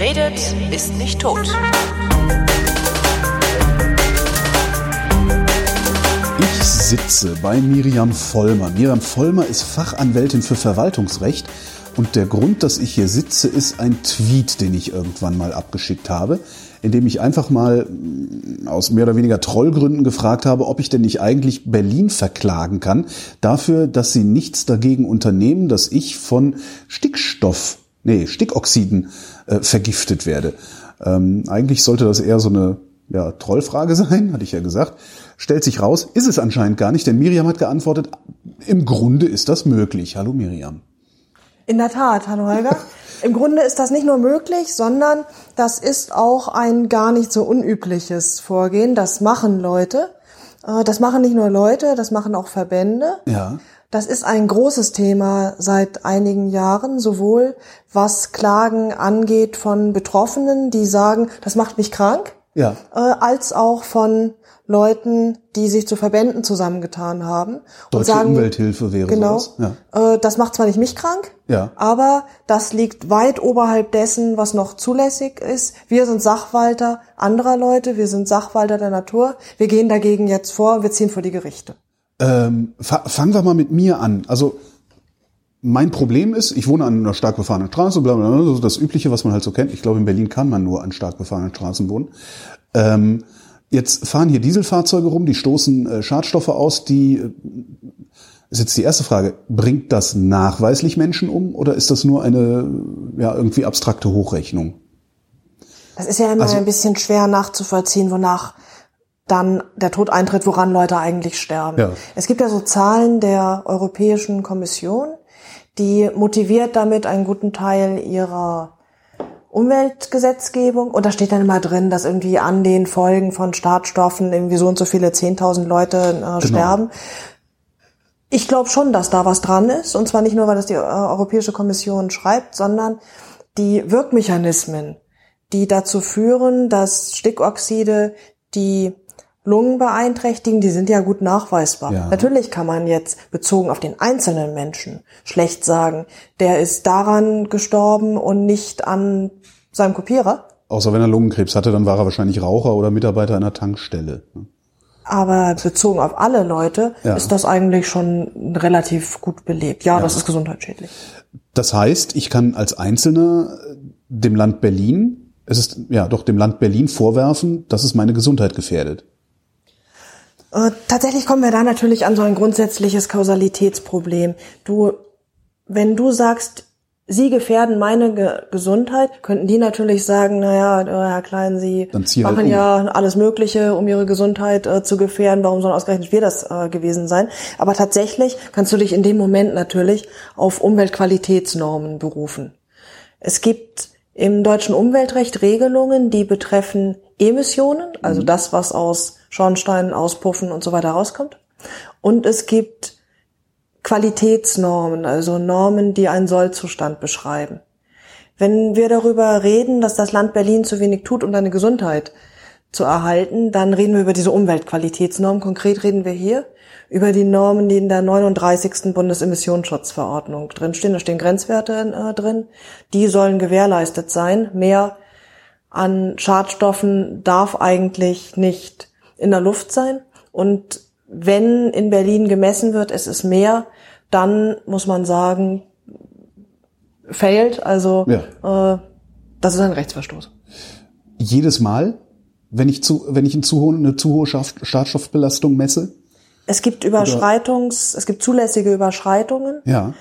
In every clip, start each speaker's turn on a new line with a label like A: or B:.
A: Redet, ist nicht tot.
B: Ich sitze bei Miriam Vollmer. Miriam Vollmer ist Fachanwältin für Verwaltungsrecht und der Grund, dass ich hier sitze, ist ein Tweet, den ich irgendwann mal abgeschickt habe, in dem ich einfach mal mm, aus mehr oder weniger Trollgründen gefragt habe, ob ich denn nicht eigentlich Berlin verklagen kann, dafür, dass sie nichts dagegen unternehmen, dass ich von Stickstoff, nee, Stickoxiden äh, vergiftet werde. Ähm, eigentlich sollte das eher so eine ja, Trollfrage sein, hatte ich ja gesagt. Stellt sich raus, ist es anscheinend gar nicht, denn Miriam hat geantwortet, im Grunde ist das möglich. Hallo Miriam.
C: In der Tat, hallo Holger. Im Grunde ist das nicht nur möglich, sondern das ist auch ein gar nicht so unübliches Vorgehen. Das machen Leute. Äh, das machen nicht nur Leute, das machen auch Verbände.
B: Ja.
C: Das ist ein großes Thema seit einigen Jahren, sowohl was Klagen angeht von Betroffenen, die sagen, das macht mich krank,
B: Ja.
C: äh, als auch von Leuten, die sich zu Verbänden zusammengetan haben und
B: Deutsche
C: sagen,
B: Umwelthilfe wäre
C: genau.
B: Ja.
C: äh, das macht zwar nicht mich krank,
B: Ja.
C: aber das liegt weit oberhalb dessen, was noch zulässig ist. Wir sind Sachwalter anderer Leute, wir sind Sachwalter der Natur. Wir gehen dagegen jetzt vor, wir ziehen vor die Gerichte.
B: Ähm, fa fangen wir mal mit mir an. Also mein Problem ist, ich wohne an einer stark befahrenen Straße, bla bla bla, so das Übliche, was man halt so kennt. Ich glaube, in Berlin kann man nur an stark befahrenen Straßen wohnen. Ähm, jetzt fahren hier Dieselfahrzeuge rum, die stoßen äh, Schadstoffe aus, die äh, ist jetzt die erste Frage, bringt das nachweislich Menschen um oder ist das nur eine ja, irgendwie abstrakte Hochrechnung?
C: Das ist ja immer
B: Also-
C: ein bisschen schwer nachzuvollziehen, wonach dann der Tod eintritt, woran Leute eigentlich sterben.
B: Ja.
C: Es gibt ja so Zahlen der Europäischen Kommission, die motiviert damit einen guten Teil ihrer Umweltgesetzgebung und da steht dann immer drin, dass irgendwie an den Folgen von Startstoffen irgendwie so und so viele 10.000 Leute
B: Genau.
C: äh, sterben. Ich glaube schon, dass da was dran ist und zwar nicht nur, weil das die äh, Europäische Kommission schreibt, sondern die Wirkmechanismen, die dazu führen, dass Stickoxide die Lungen beeinträchtigen, die sind ja gut nachweisbar.
B: Ja.
C: Natürlich kann man jetzt bezogen auf den einzelnen Menschen schlecht sagen, der ist daran gestorben und nicht an seinem Kopierer.
B: Außer wenn er Lungenkrebs hatte, dann war er wahrscheinlich Raucher oder Mitarbeiter einer Tankstelle.
C: Aber bezogen auf alle Leute
B: Ja.
C: ist das eigentlich schon relativ gut belegt. Ja, das ist gesundheitsschädlich.
B: Das heißt, ich kann als Einzelner äh, dem Land Berlin, es ist ja doch dem Land Berlin vorwerfen, dass es meine Gesundheit gefährdet.
C: Äh, tatsächlich kommen wir da natürlich an so ein grundsätzliches Kausalitätsproblem. Du, wenn du sagst, sie gefährden meine Ge Gesundheit, könnten die natürlich sagen, naja, äh, Herr Klein, Sie
B: zieh
C: machen
B: halt um.
C: ja alles Mögliche, um Ihre Gesundheit äh, zu gefährden. Warum sollen ausgerechnet wir das äh, gewesen sein? Aber tatsächlich kannst du dich in dem Moment natürlich auf Umweltqualitätsnormen berufen. Es gibt im deutschen Umweltrecht Regelungen, die betreffen Emissionen, also das, was aus Schornsteinen, Auspuffen und so weiter rauskommt. Und es gibt Qualitätsnormen, also Normen, die einen Sollzustand beschreiben. Wenn wir darüber reden, dass das Land Berlin zu wenig tut, um deine Gesundheit zu erhalten, dann reden wir über diese Umweltqualitätsnormen. Konkret reden wir hier über die Normen, die in der 39. Bundesemissionsschutzverordnung drinstehen. Da stehen Grenzwerte äh, drin. Die sollen gewährleistet sein. Mehr an Schadstoffen darf eigentlich nicht in der Luft sein. Und wenn in Berlin gemessen wird, es ist mehr, dann muss man sagen, failed. Also äh, das ist ein Rechtsverstoß.
B: Jedes Mal, wenn ich zu, wenn ich eine zu hohe, eine zu hohe Schadstoffbelastung messe?
C: Es gibt Überschreitungs, es gibt zulässige Überschreitungen.
B: Ja.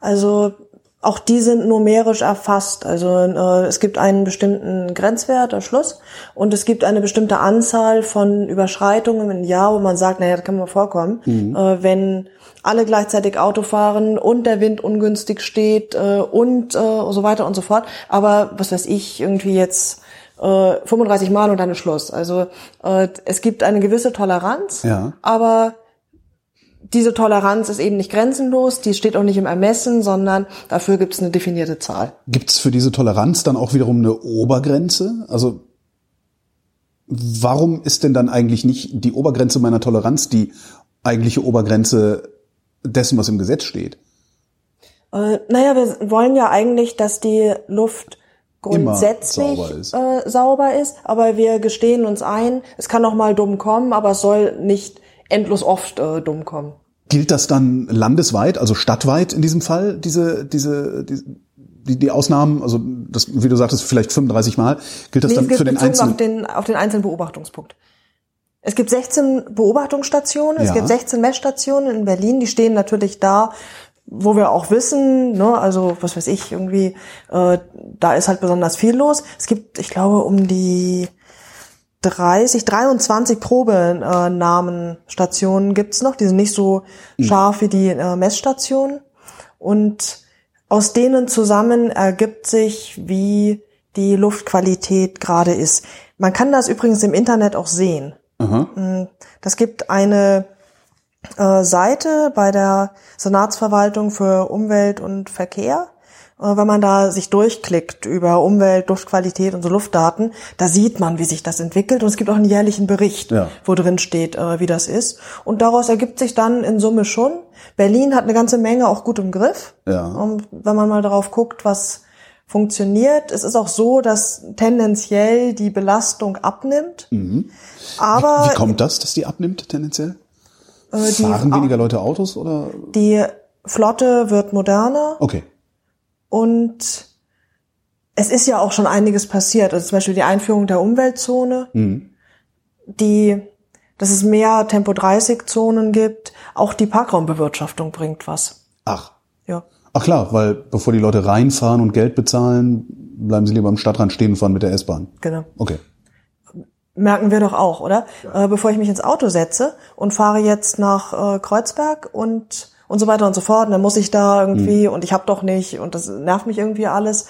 C: Also auch die sind numerisch erfasst. Also äh, es gibt einen bestimmten Grenzwert, der Schluss, und es gibt eine bestimmte Anzahl von Überschreitungen im Jahr, wo man sagt, naja, das kann mal vorkommen, äh, wenn alle gleichzeitig Auto fahren und der Wind ungünstig steht äh, und äh, so weiter und so fort. Aber was weiß ich, irgendwie jetzt äh, 35 Mal und dann ist Schluss. Also äh, es gibt eine gewisse Toleranz,
B: Ja.
C: aber diese Toleranz ist eben nicht grenzenlos, die steht auch nicht im Ermessen, sondern dafür gibt es eine definierte Zahl.
B: Gibt es für diese Toleranz dann auch wiederum eine Obergrenze? Also warum ist denn dann eigentlich nicht die Obergrenze meiner Toleranz die eigentliche Obergrenze dessen, was im Gesetz steht?
C: Äh, naja, wir wollen ja eigentlich, dass die Luft grundsätzlich
B: sauber ist.
C: Äh, sauber ist, aber wir gestehen uns ein, es kann auch mal dumm kommen, aber es soll nicht endlos oft äh, dumm kommen.
B: Gilt das dann landesweit, also stadtweit in diesem Fall, diese, diese, diese die, die Ausnahmen, also das, wie du sagtest, vielleicht 35 Mal, gilt das
C: Nee,
B: dann
C: es gibt
B: für den einzelnen?
C: auf den, auf den einzelnen Beobachtungspunkt. Es gibt 16 Beobachtungsstationen, es
B: Ja.
C: gibt 16 Messstationen in Berlin, die stehen natürlich da, wo wir auch wissen, ne, also was weiß ich, irgendwie, äh, da ist halt besonders viel los. Es gibt, ich glaube, um die 30, 23 Probenamenstationen gibt's noch, die sind nicht so scharf wie die äh, Messstationen. Und aus denen zusammen ergibt sich, wie die Luftqualität gerade ist. Man kann das übrigens im Internet auch sehen.
B: Aha.
C: Das gibt eine äh, Seite bei der Senatsverwaltung für Umwelt und Verkehr. Äh, wenn man da sich durchklickt über Umwelt, Luftqualität und so Luftdaten, da sieht man, wie sich das entwickelt. Und es gibt auch einen jährlichen Bericht,
B: Ja.
C: wo drin steht, äh, wie das ist. Und daraus ergibt sich dann in Summe schon. Berlin hat eine ganze Menge auch gut im Griff.
B: Ja.
C: Und wenn man mal darauf guckt, was funktioniert, es ist auch so, dass tendenziell die Belastung abnimmt. Aber
B: Wie kommt das, dass die abnimmt tendenziell?
C: äh,
B: Fahren weniger Leute Autos oder?
C: die Flotte wird moderner
B: Okay.
C: Und es ist ja auch schon einiges passiert. Also zum Beispiel die Einführung der Umweltzone, die, dass es mehr Tempo 30 Zonen gibt. Auch die Parkraumbewirtschaftung bringt was.
B: Ach.
C: Ja.
B: Ach klar, weil bevor die Leute reinfahren und Geld bezahlen, bleiben sie lieber am Stadtrand stehen und fahren mit der S-Bahn.
C: Genau.
B: Okay.
C: Merken wir doch auch, oder? Äh, bevor ich mich ins Auto setze und fahre jetzt nach äh, Kreuzberg und und so weiter und so fort, und dann muss ich da irgendwie und ich habe doch nicht und das nervt mich irgendwie alles,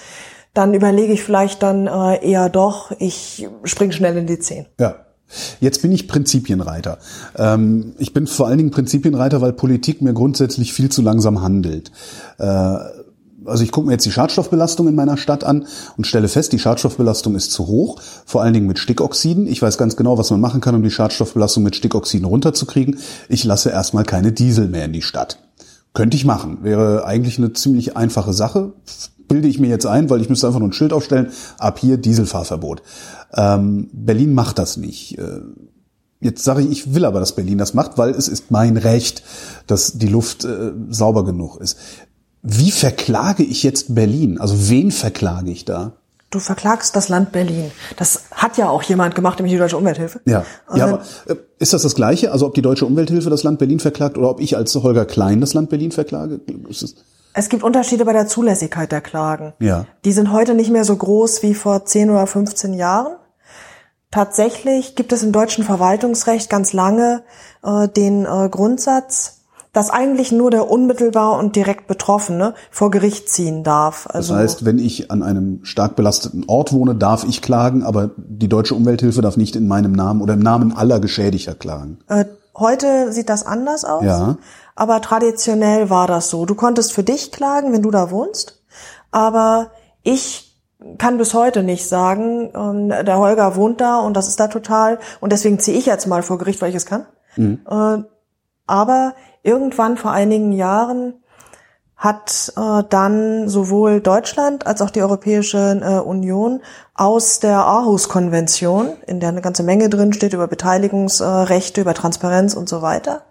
C: dann überlege ich vielleicht dann äh, eher doch, ich spring schnell in die 10.
B: Ja. Jetzt bin ich Prinzipienreiter. Ähm, ich bin vor allen Dingen Prinzipienreiter, weil Politik mir grundsätzlich viel zu langsam handelt. Äh, also ich gucke mir jetzt die Schadstoffbelastung in meiner Stadt an und stelle fest, die Schadstoffbelastung ist zu hoch, vor allen Dingen mit Stickoxiden. Ich weiß ganz genau, was man machen kann, um die Schadstoffbelastung mit Stickoxiden runterzukriegen. Ich lasse erstmal keine Diesel mehr in die Stadt. Könnte ich machen. Wäre eigentlich eine ziemlich einfache Sache. Bilde ich mir jetzt ein, weil ich müsste einfach nur ein Schild aufstellen, ab hier Dieselfahrverbot. Ähm, Berlin macht das nicht. Äh, Jetzt sage ich, ich will aber, dass Berlin das macht, weil es ist mein Recht, dass die Luft äh, sauber genug ist. Wie verklage ich jetzt Berlin? Also wen verklage ich da?
C: Du verklagst das Land Berlin. Das hat ja auch jemand gemacht, nämlich die Deutsche Umwelthilfe.
B: Ja,
C: Und
B: ja
C: dann-
B: aber äh, ist das das Gleiche? Also ob die Deutsche Umwelthilfe das Land Berlin verklagt oder ob ich als Holger Klein das Land Berlin verklage? Es
C: gibt Unterschiede bei der Zulässigkeit der Klagen.
B: Ja.
C: Die sind heute nicht mehr so groß wie vor 10 oder 15 Jahren. Tatsächlich gibt es im deutschen Verwaltungsrecht ganz lange äh, den äh, Grundsatz, dass eigentlich nur der unmittelbar und direkt Betroffene vor Gericht ziehen darf.
B: das
C: Also
B: heißt, wenn ich an einem stark belasteten Ort wohne, darf ich klagen, aber die Deutsche Umwelthilfe darf nicht in meinem Namen oder im Namen aller Geschädigter klagen.
C: äh, heute sieht das anders aus.
B: Ja.
C: Aber traditionell war das so. Du konntest für dich klagen, wenn du da wohnst. Aber ich kann bis heute nicht sagen, ähm, der Holger wohnt da und das ist da total und deswegen ziehe ich jetzt mal vor Gericht, weil ich es kann. Äh, aber irgendwann vor einigen Jahren hat äh, dann sowohl Deutschland als auch die Europäische äh, Union aus der Aarhus-Konvention, in der eine ganze Menge drin steht über Beteiligungsrechte, über Transparenz und so weiter,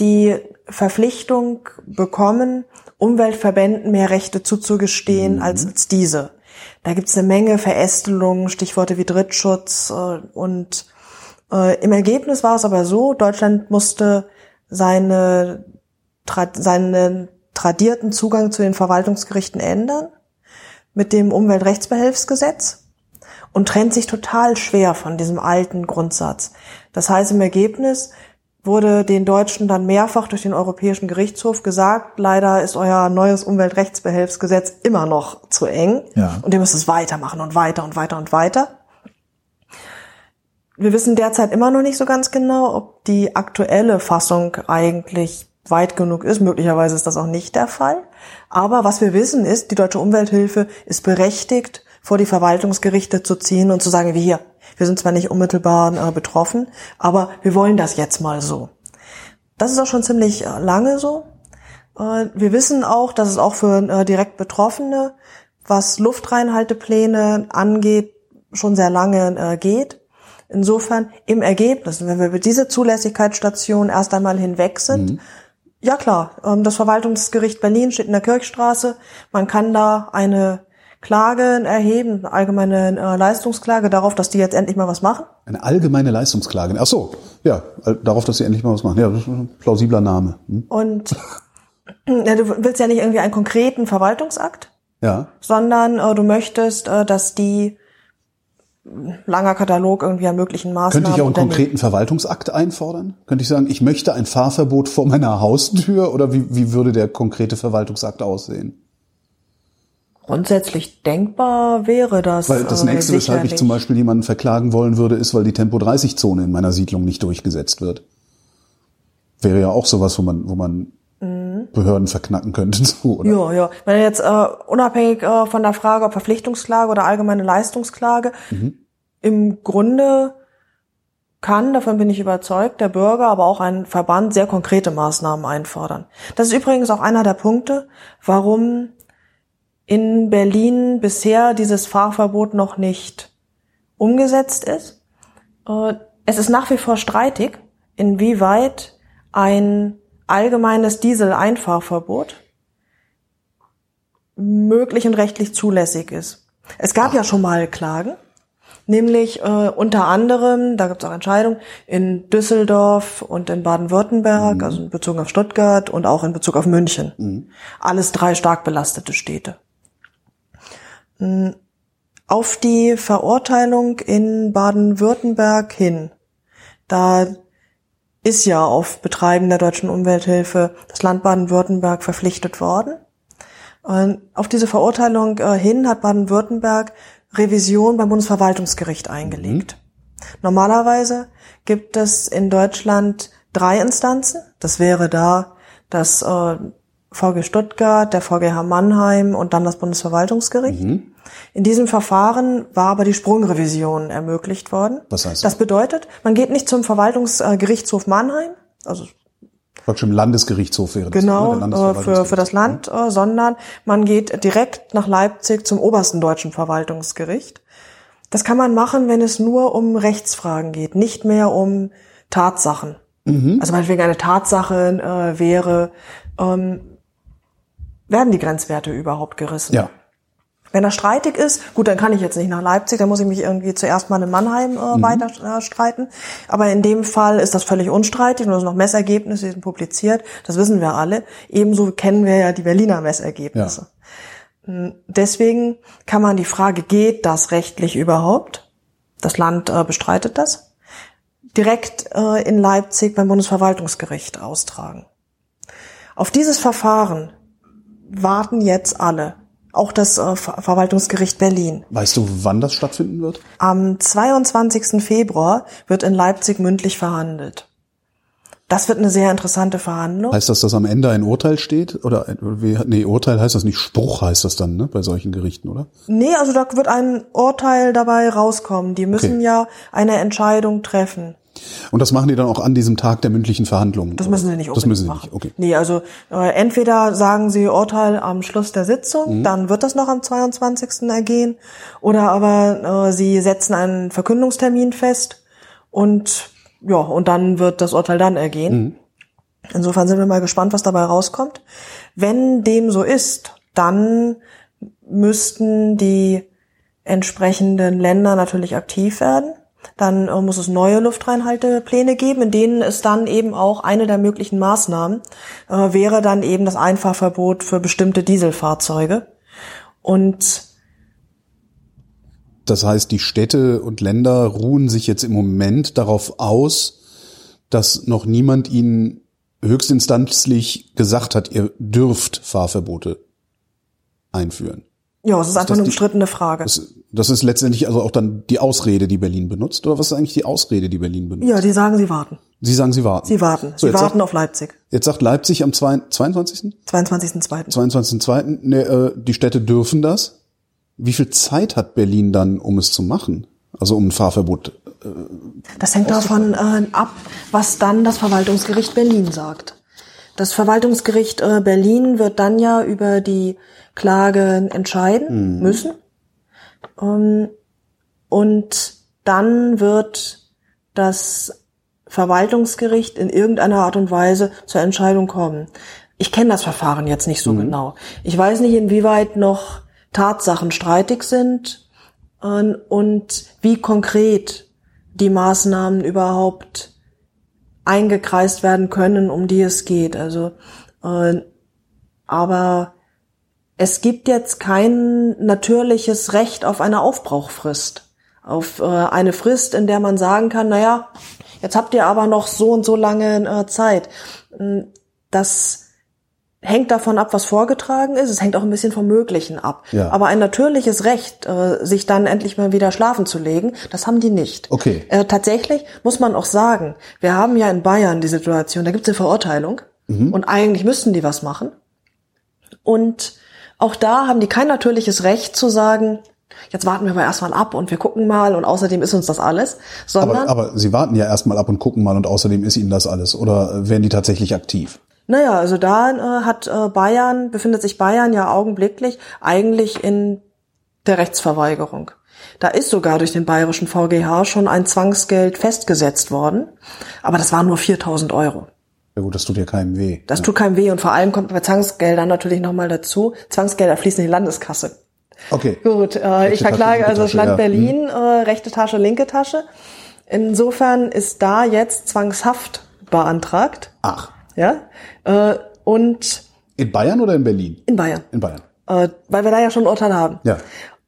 C: die Verpflichtung bekommen, Umweltverbänden mehr Rechte zuzugestehen als, als diese. Da gibt's eine Menge Verästelungen, Stichworte wie Drittschutz äh, und äh, im Ergebnis war es aber so, Deutschland musste seine, tra seinen tradierten Zugang zu den Verwaltungsgerichten ändern mit dem Umweltrechtsbehelfsgesetz und trennt sich total schwer von diesem alten Grundsatz. Das heißt, im Ergebnis wurde den Deutschen dann mehrfach durch den Europäischen Gerichtshof gesagt, leider ist euer neues Umweltrechtsbehelfsgesetz immer noch zu eng
B: Ja.
C: und ihr müsst es weitermachen und weiter und weiter und weiter. Wir wissen derzeit immer noch nicht so ganz genau, ob die aktuelle Fassung eigentlich weit genug ist. Möglicherweise ist das auch nicht der Fall. Aber was wir wissen ist, die deutsche Umwelthilfe ist berechtigt, vor die Verwaltungsgerichte zu ziehen und zu sagen, wie hier, wir sind zwar nicht unmittelbar äh, betroffen, aber wir wollen das jetzt mal so. Das ist auch schon ziemlich äh, lange so. Äh, wir wissen auch, dass es auch für direkt Betroffene was Luftreinhaltepläne angeht, schon sehr lange geht. Insofern im Ergebnis, wenn wir über diese Zulässigkeitsstation erst einmal hinweg sind, mhm. ja klar, ähm, das Verwaltungsgericht Berlin steht in der Kirchstraße. Man kann da eine Klage erheben, eine allgemeine äh, Leistungsklage darauf, dass die jetzt endlich mal was machen.
B: Eine allgemeine Leistungsklage. Ach so, ja, darauf, dass sie endlich mal was machen. Ja, das ist ein plausibler Name.
C: Hm? Und ja, du willst ja nicht irgendwie einen konkreten Verwaltungsakt,
B: ja.
C: sondern äh, du möchtest, äh, dass die langer Katalog irgendwie an möglichen Maßnahmen.
B: Könnte ich auch einen konkreten Verwaltungsakt einfordern? Könnte ich sagen, ich möchte ein Fahrverbot vor meiner Haustür oder wie, wie würde der konkrete Verwaltungsakt aussehen?
C: Grundsätzlich denkbar wäre das.
B: Weil das äh, nächste, äh, weshalb ich zum Beispiel jemanden verklagen wollen würde, ist, weil die Tempo-30-Zone in meiner Siedlung nicht durchgesetzt wird. Wäre ja auch sowas, wo man, wo man. Behörden verknacken könnte. So,
C: oder? Ja, ja. Wenn jetzt äh, unabhängig äh, von der Frage, ob Verpflichtungsklage oder allgemeine Leistungsklage, mhm. im Grunde kann, davon bin ich überzeugt, der Bürger, aber auch ein Verband sehr konkrete Maßnahmen einfordern. Das ist übrigens auch einer der Punkte, warum in Berlin bisher dieses Fahrverbot noch nicht umgesetzt ist. Äh, es ist nach wie vor streitig, inwieweit ein allgemeines Diesel-Einfahrverbot möglich und rechtlich zulässig ist. Es gab Ach. ja schon mal Klagen, nämlich äh, unter anderem, da gibt es auch Entscheidungen, in Düsseldorf und in Baden-Württemberg, mhm. also in Bezug auf Stuttgart und auch in Bezug auf München. Mhm. Alles drei stark belastete Städte. Auf die Verurteilung in Baden-Württemberg hin, da ist ja auf Betreiben der deutschen Umwelthilfe das Land Baden-Württemberg verpflichtet worden. Und auf diese Verurteilung äh, hin hat Baden-Württemberg Revision beim Bundesverwaltungsgericht eingelegt. Mhm. Normalerweise gibt es in Deutschland drei Instanzen. Das wäre da das äh, VG Stuttgart, der VGH Mannheim und dann das Bundesverwaltungsgericht. Mhm. In diesem Verfahren war aber die Sprungrevision ermöglicht worden.
B: Was heißt das?
C: Das bedeutet, man geht nicht zum Verwaltungsgerichtshof Mannheim, also
B: Praktisch im Landesgerichtshof wäre
C: das. Genau, äh, für, für das Land, mhm. sondern man geht direkt nach Leipzig zum obersten deutschen Verwaltungsgericht. Das kann man machen, wenn es nur um Rechtsfragen geht, nicht mehr um Tatsachen. Mhm. Also meinetwegen eine Tatsache äh, wäre, ähm, werden die Grenzwerte überhaupt gerissen?
B: Ja.
C: Wenn er streitig ist, gut, dann kann ich jetzt nicht nach Leipzig, dann muss ich mich irgendwie zuerst mal in Mannheim äh, mhm. weiter äh, streiten. Aber in dem Fall ist das völlig unstreitig und es sind noch Messergebnisse, die sind publiziert, das wissen wir alle. Ebenso kennen wir ja die Berliner Messergebnisse. Ja. Hm, deswegen kann man die Frage, geht das rechtlich überhaupt? Das Land äh, bestreitet das. Direkt äh, in Leipzig beim Bundesverwaltungsgericht austragen. Auf dieses Verfahren warten jetzt alle. Auch das äh, Verwaltungsgericht Berlin.
B: Weißt du, wann das stattfinden wird?
C: Am 22. Februar wird in Leipzig mündlich verhandelt. Das wird eine sehr interessante Verhandlung.
B: Heißt das, dass am Ende ein Urteil steht? Oder wie, nee, Urteil heißt das nicht, Spruch heißt das dann, ne, bei solchen Gerichten, oder?
C: Nee, also da wird ein Urteil dabei rauskommen. Die müssen okay. ja eine Entscheidung treffen.
B: Und das machen die dann auch an diesem Tag der mündlichen Verhandlungen?
C: Das müssen sie nicht
B: Das müssen sie nicht, okay.
C: Nee, also äh, entweder sagen sie Urteil am Schluss der Sitzung, mhm. dann wird das noch am 22. ergehen, oder aber äh, sie setzen einen Verkündungstermin fest und ja, und dann wird das Urteil dann ergehen. Mhm. Insofern sind wir mal gespannt, was dabei rauskommt. Wenn dem so ist, dann müssten die entsprechenden Länder natürlich aktiv werden. Dann äh, muss es neue Luftreinhaltepläne geben, in denen es dann eben auch eine der möglichen Maßnahmen äh, wäre dann eben das Einfahrverbot für bestimmte Dieselfahrzeuge. Und
B: das heißt, die Städte und Länder ruhen sich jetzt im Moment darauf aus, dass noch niemand ihnen höchstinstanzlich gesagt hat, ihr dürft Fahrverbote einführen.
C: Ja, es ist, ist einfach eine umstrittene Frage.
B: Das, das, ist letztendlich also auch dann die Ausrede, die Berlin benutzt. Oder was ist eigentlich die Ausrede, die Berlin benutzt?
C: Ja, die sagen, sie warten.
B: Sie sagen, sie warten.
C: Sie warten. So, sie warten
B: sagt,
C: auf Leipzig.
B: Jetzt sagt Leipzig am 22.
C: 22.2.
B: 22.2. Ne, äh, die Städte dürfen das. Wie viel Zeit hat Berlin dann, um es zu machen? Also um ein Fahrverbot.
C: Äh, das hängt davon äh, ab, was dann das Verwaltungsgericht Berlin sagt. Das Verwaltungsgericht äh, Berlin wird dann ja über die Klage entscheiden müssen. Ähm, und dann wird das Verwaltungsgericht in irgendeiner Art und Weise zur Entscheidung kommen. Ich kenne das Verfahren jetzt nicht so genau. Ich weiß nicht, inwieweit noch Tatsachen streitig sind äh, und wie konkret die Maßnahmen überhaupt eingekreist werden können, um die es geht. Also, äh, aber es gibt jetzt kein natürliches Recht auf eine Aufbrauchfrist, auf äh, eine Frist, in der man sagen kann, naja, jetzt habt ihr aber noch so und so lange äh, Zeit. Mm, Das hängt davon ab, was vorgetragen ist. Es hängt auch ein bisschen vom Möglichen ab.
B: Ja.
C: Aber ein natürliches Recht, äh, sich dann endlich mal wieder schlafen zu legen, das haben die nicht.
B: Okay.
C: Tatsächlich muss man auch sagen, wir haben ja in Bayern die Situation, da gibt es eine Verurteilung und eigentlich müssten die was machen. Und auch da haben die kein natürliches Recht zu sagen, jetzt warten wir aber erstmal ab und wir gucken mal und außerdem ist uns das alles, sondern
B: Aber, aber Sie warten ja erstmal ab und gucken mal und außerdem ist Ihnen das alles. Oder äh, werden die tatsächlich aktiv?
C: Naja, also da äh, hat äh, Bayern, befindet sich Bayern ja augenblicklich eigentlich in der Rechtsverweigerung. Da ist sogar durch den bayerischen VGH schon ein Zwangsgeld festgesetzt worden, aber das waren nur 4000 Euro.
B: Ja gut, das tut ja keinem weh.
C: Das tut keinem weh und vor allem kommt bei Zwangsgeldern natürlich nochmal dazu, Zwangsgelder fließen in die Landeskasse.
B: Okay.
C: Gut, äh,
B: Rechte
C: ich verklage
B: Tasche,
C: also das Land
B: ja.
C: Berlin, äh, rechte Tasche, linke Tasche. Insofern ist da jetzt Zwangshaft beantragt.
B: Ach.
C: Ja, äh, und
B: In Bayern oder in Berlin?
C: in Bayern,
B: In Bayern.
C: äh, weil wir da ja schon ein Urteil haben.
B: Ja.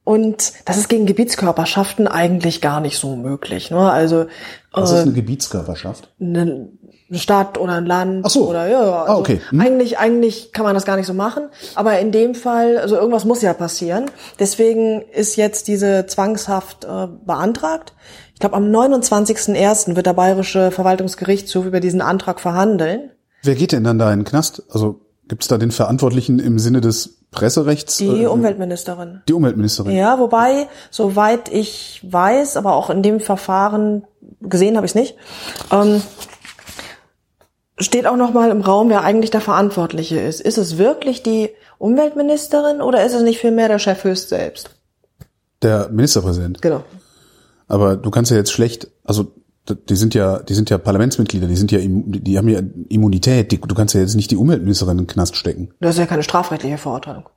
C: Und das ist gegen Gebietskörperschaften eigentlich gar nicht so möglich. Ne? Also
B: Was
C: äh,
B: ist eine Gebietskörperschaft?
C: eine Stadt oder ein Land
B: Ach so.
C: oder ja, ja, also
B: Ah, okay. Hm.
C: eigentlich eigentlich kann man das gar nicht so machen, aber in dem Fall also irgendwas muss ja passieren. Deswegen ist jetzt diese Zwangshaft äh, beantragt. Ich glaube am 29.01. wird der bayerische Verwaltungsgerichtshof über diesen Antrag verhandeln.
B: Wer geht denn dann da in den Knast? Also gibt es da den Verantwortlichen im Sinne des Presserechts?
C: Die
B: Äh,
C: Umweltministerin.
B: Die Umweltministerin.
C: Ja, wobei, soweit ich weiß, aber auch in dem Verfahren gesehen habe ich es nicht, ähm, steht auch noch mal im Raum, wer eigentlich der Verantwortliche ist. Ist es wirklich die Umweltministerin oder ist es nicht vielmehr der Chef höchst selbst?
B: Der Ministerpräsident.
C: Genau.
B: Aber du kannst ja jetzt schlecht, also die sind ja, die sind ja Parlamentsmitglieder, die sind ja, die haben ja Immunität. Die, du kannst ja jetzt nicht die Umweltministerin in den Knast stecken.
C: Das ist ja keine strafrechtliche Verurteilung.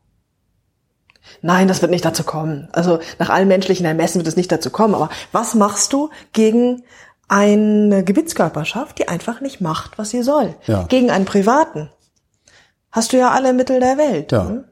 C: Nein, das wird nicht dazu kommen. Also nach allen menschlichen Ermessen wird es nicht dazu kommen. Aber was machst du gegen eine Gebietskörperschaft, die einfach nicht macht, was sie soll?
B: Ja.
C: Gegen einen Privaten hast du ja alle Mittel der Welt.
B: Ja.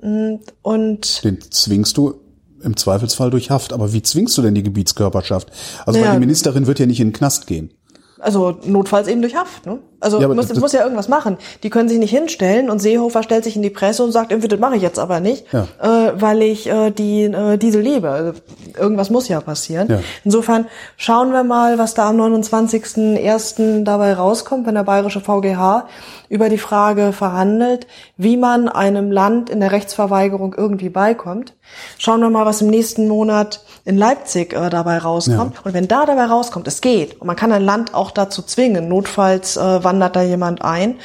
C: hm? Und
B: Den zwingst du im Zweifelsfall durch Haft. Aber wie zwingst du denn die Gebietskörperschaft? Also
C: Naja.
B: die Ministerin wird ja nicht in den Knast gehen.
C: also notfalls eben durch Haft. Ne? Also
B: Ja,
C: muss,
B: das-
C: muss ja irgendwas machen. Die können sich nicht hinstellen und Seehofer stellt sich in die Presse und sagt, irgendwie, das mache ich jetzt aber nicht,
B: Ja.
C: äh, weil ich äh, die äh, Diesel liebe. Also, irgendwas muss ja passieren.
B: Ja.
C: Insofern schauen wir mal, was da am 29.01. dabei rauskommt, wenn der bayerische VGH über die Frage verhandelt, wie man einem Land in der Rechtsverweigerung irgendwie beikommt. Schauen wir mal, was im nächsten Monat in Leipzig äh, dabei rauskommt. Und wenn da dabei rauskommt, es geht, und man kann ein Land auch dazu zwingen, notfalls äh, wandert da jemand ein,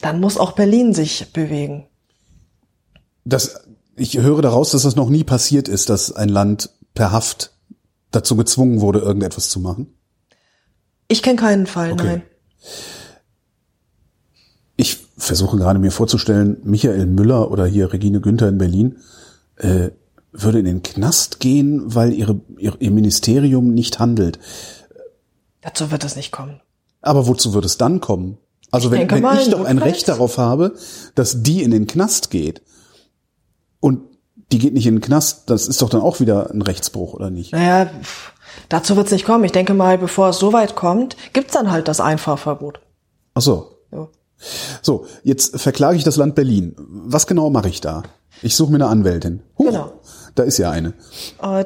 C: dann muss auch Berlin sich bewegen.
B: Das, ich höre daraus, dass das noch nie passiert ist, dass ein Land per Haft dazu gezwungen wurde, irgendetwas zu machen.
C: Ich kenne keinen Fall,
B: Okay.
C: nein.
B: Ich versuche gerade mir vorzustellen, Michael Müller oder hier Regine Günther in Berlin äh, würde in den Knast gehen, weil ihre, ihr, ihr Ministerium nicht handelt.
C: Dazu wird es nicht kommen.
B: Aber wozu würde es dann kommen? Also
C: Ich
B: wenn,
C: denke
B: wenn
C: mal,
B: ich doch ein. Recht darauf habe, dass die in den Knast geht und die geht nicht in den Knast, das ist doch dann auch wieder ein Rechtsbruch, oder nicht?
C: Naja, dazu wird es nicht kommen. Ich denke mal, bevor es so weit kommt, gibt's dann halt das Einfahrverbot.
B: Ach so.
C: Ja.
B: So, jetzt verklage ich das Land Berlin. Was genau mache ich da? Ich suche mir eine Anwältin. Huch,
C: Genau.
B: Da ist ja eine.
C: Äh,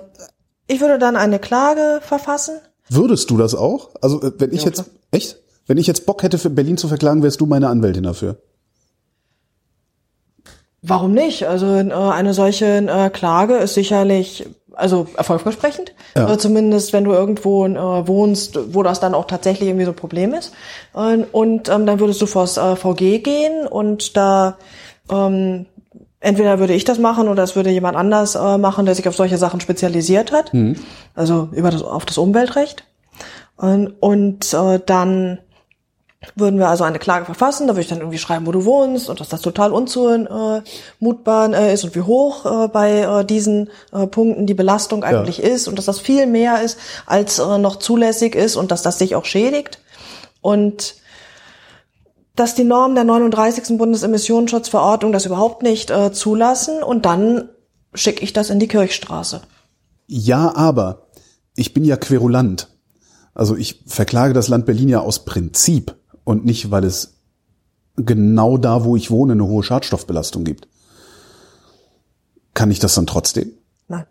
C: ich würde dann eine Klage verfassen.
B: Würdest du das auch? Also äh, wenn ich
C: Ja,
B: jetzt echt, wenn ich jetzt Bock hätte für Berlin zu verklagen, wärst du meine Anwältin dafür.
C: Warum nicht? Also äh, eine solche äh, Klage ist sicherlich also erfolgversprechend.
B: Ja.
C: Zumindest wenn du irgendwo äh, wohnst, wo das dann auch tatsächlich irgendwie so ein Problem ist. Und ähm, dann würdest du vors äh, VG gehen und da ähm, Entweder würde ich das machen oder es würde jemand anders äh, machen, der sich auf solche Sachen spezialisiert hat. Also über das, auf das Umweltrecht. Und, und äh, dann würden wir also eine Klage verfassen, da würde ich dann irgendwie schreiben, wo du wohnst und dass das total unzumutbar äh, ist und wie hoch äh, bei äh, diesen äh, Punkten die Belastung eigentlich ist und dass das viel mehr ist, als äh, noch zulässig ist und dass das sich auch schädigt. Und dass die Normen der 39. Bundesemissionsschutzverordnung das überhaupt nicht äh, zulassen und dann schicke ich das in die Kirchstraße.
B: Ja, aber ich bin ja Querulant. Also ich verklage das Land Berlin ja aus Prinzip und nicht, weil es genau da, wo ich wohne, eine hohe Schadstoffbelastung gibt. Kann ich das dann trotzdem?
C: Nein.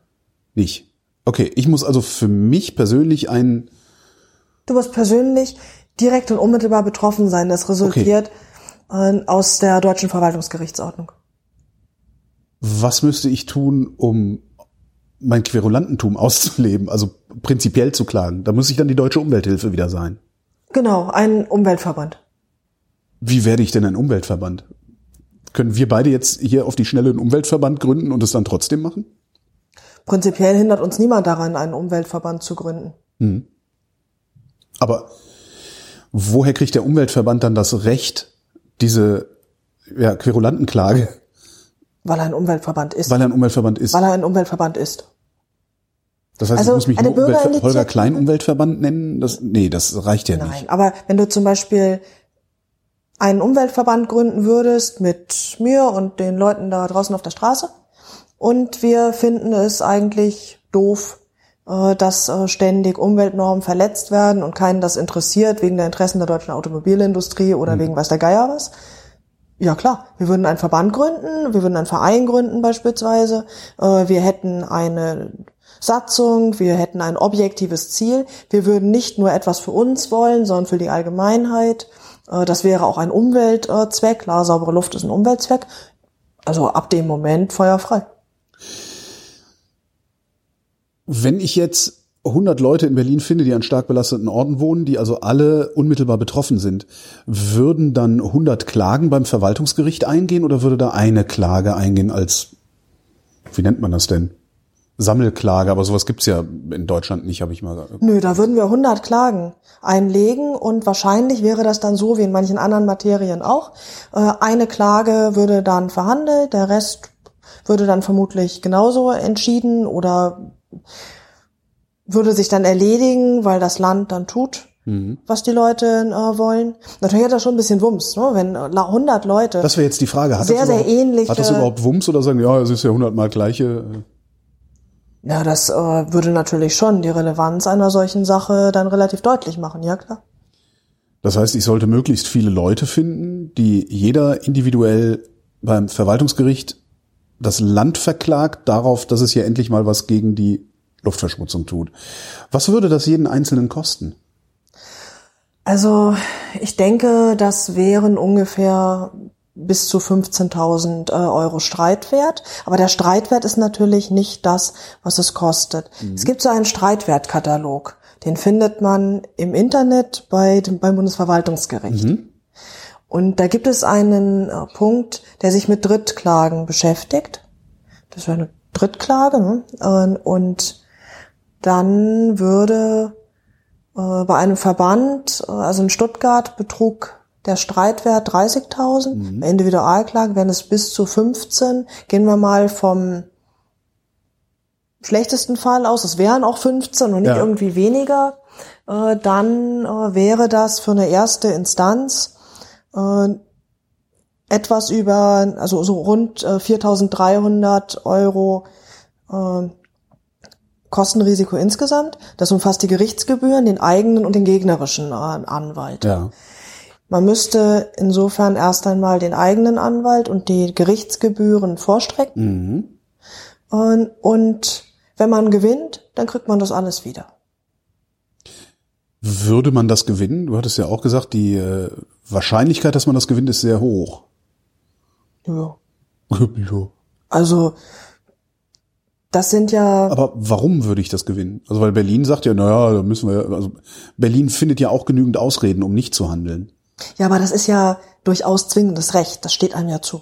B: Nicht. Okay, ich muss also für mich persönlich ein,
C: Du musst persönlich direkt und unmittelbar betroffen sein. Das resultiert äh, aus der deutschen Verwaltungsgerichtsordnung.
B: was müsste ich tun, um mein Querulantentum auszuleben, also prinzipiell zu klagen? Da muss ich dann die deutsche Umwelthilfe wieder sein.
C: Genau, ein Umweltverband.
B: Wie werde ich denn ein Umweltverband? Können wir beide jetzt hier auf die Schnelle einen Umweltverband gründen und es dann trotzdem machen?
C: Prinzipiell hindert uns niemand daran, einen Umweltverband zu gründen.
B: Aber woher kriegt der Umweltverband dann das Recht, diese ja, Querulantenklage,
C: Weil er ein Umweltverband ist.
B: weil er ein Umweltverband ist?
C: Weil er ein Umweltverband ist.
B: Das heißt,
C: Also
B: ich muss mich nur Umweltver Holger Klein Umweltverband nennen? Das, nee, das reicht ja
C: Nein,
B: nicht.
C: aber wenn du zum Beispiel einen Umweltverband gründen würdest mit mir und den Leuten da draußen auf der Straße und wir finden es eigentlich doof, dass äh, ständig Umweltnormen verletzt werden und keinen das interessiert wegen der Interessen der deutschen Automobilindustrie oder wegen weiß der Geier was. Ja klar, wir würden einen Verband gründen, wir würden einen Verein gründen beispielsweise, äh, wir hätten eine Satzung, wir hätten ein objektives Ziel, wir würden nicht nur etwas für uns wollen, sondern für die Allgemeinheit. Äh, Das wäre auch ein Umweltzweck, klar, saubere Luft ist ein Umweltzweck. Also ab dem Moment feuerfrei.
B: Wenn ich jetzt 100 Leute in Berlin finde, die an stark belasteten Orten wohnen, die also alle unmittelbar betroffen sind, würden dann 100 Klagen beim Verwaltungsgericht eingehen oder würde da eine Klage eingehen als, wie nennt man das denn? Sammelklage, aber sowas gibt's ja in Deutschland nicht, habe ich mal.
C: Nö, da würden wir 100 Klagen einlegen und wahrscheinlich wäre das dann so wie in manchen anderen Materien auch. Äh, Eine Klage würde dann verhandelt, der Rest würde dann vermutlich genauso entschieden oder würde sich dann erledigen, weil das Land dann tut, was die Leute äh, wollen. Natürlich hat das schon ein bisschen Wumms, ne? wenn äh, 100 Leute
B: Das wäre jetzt die Frage. Hat
C: Sehr,
B: das
C: sehr ähnliche-
B: Hat das überhaupt Wumms oder sagen, ja, es ist ja 100 mal gleiche?
C: Ja, das äh, würde natürlich schon die Relevanz einer solchen Sache dann relativ deutlich machen, ja klar.
B: Das heißt, ich sollte möglichst viele Leute finden, die jeder individuell beim Verwaltungsgericht das Land verklagt darauf, dass es ja endlich mal was gegen die Luftverschmutzung tut. Was würde das jeden Einzelnen kosten?
C: Also ich denke, das wären ungefähr bis zu 15.000 äh, Euro Streitwert. Aber der Streitwert ist natürlich nicht das, was es kostet. Es gibt so einen Streitwertkatalog. Den findet man im Internet bei dem, beim Bundesverwaltungsgericht. Und da gibt es einen äh, Punkt, der sich mit Drittklagen beschäftigt. Das wäre eine Drittklage. Ne? Und dann würde äh, bei einem Verband, äh, also in Stuttgart, betrug der Streitwert 30.000. Bei Individualklagen wären es bis zu 15. Gehen wir mal vom schlechtesten Fall aus, es wären auch 15 und nicht
B: Ja.
C: irgendwie weniger. Dann wäre das für eine erste Instanz äh, etwas über, also so rund äh, 4.300 Euro äh, Kostenrisiko insgesamt. Das umfasst die Gerichtsgebühren, den eigenen und den gegnerischen äh, Anwalt.
B: Ja.
C: Man müsste insofern erst einmal den eigenen Anwalt und die Gerichtsgebühren vorstrecken. Und, und wenn man gewinnt, dann kriegt man das alles wieder.
B: Würde man das gewinnen? Du hattest ja auch gesagt, die äh, Wahrscheinlichkeit, dass man das gewinnt, ist sehr hoch.
C: Ja.
B: Ja.
C: Also das sind ja
B: Aber warum würde ich das gewinnen? Also weil Berlin sagt ja, naja, da müssen wir, also Berlin findet ja auch genügend Ausreden, um nicht zu handeln.
C: ja, aber das ist ja durchaus zwingendes Recht. Das steht einem ja zu.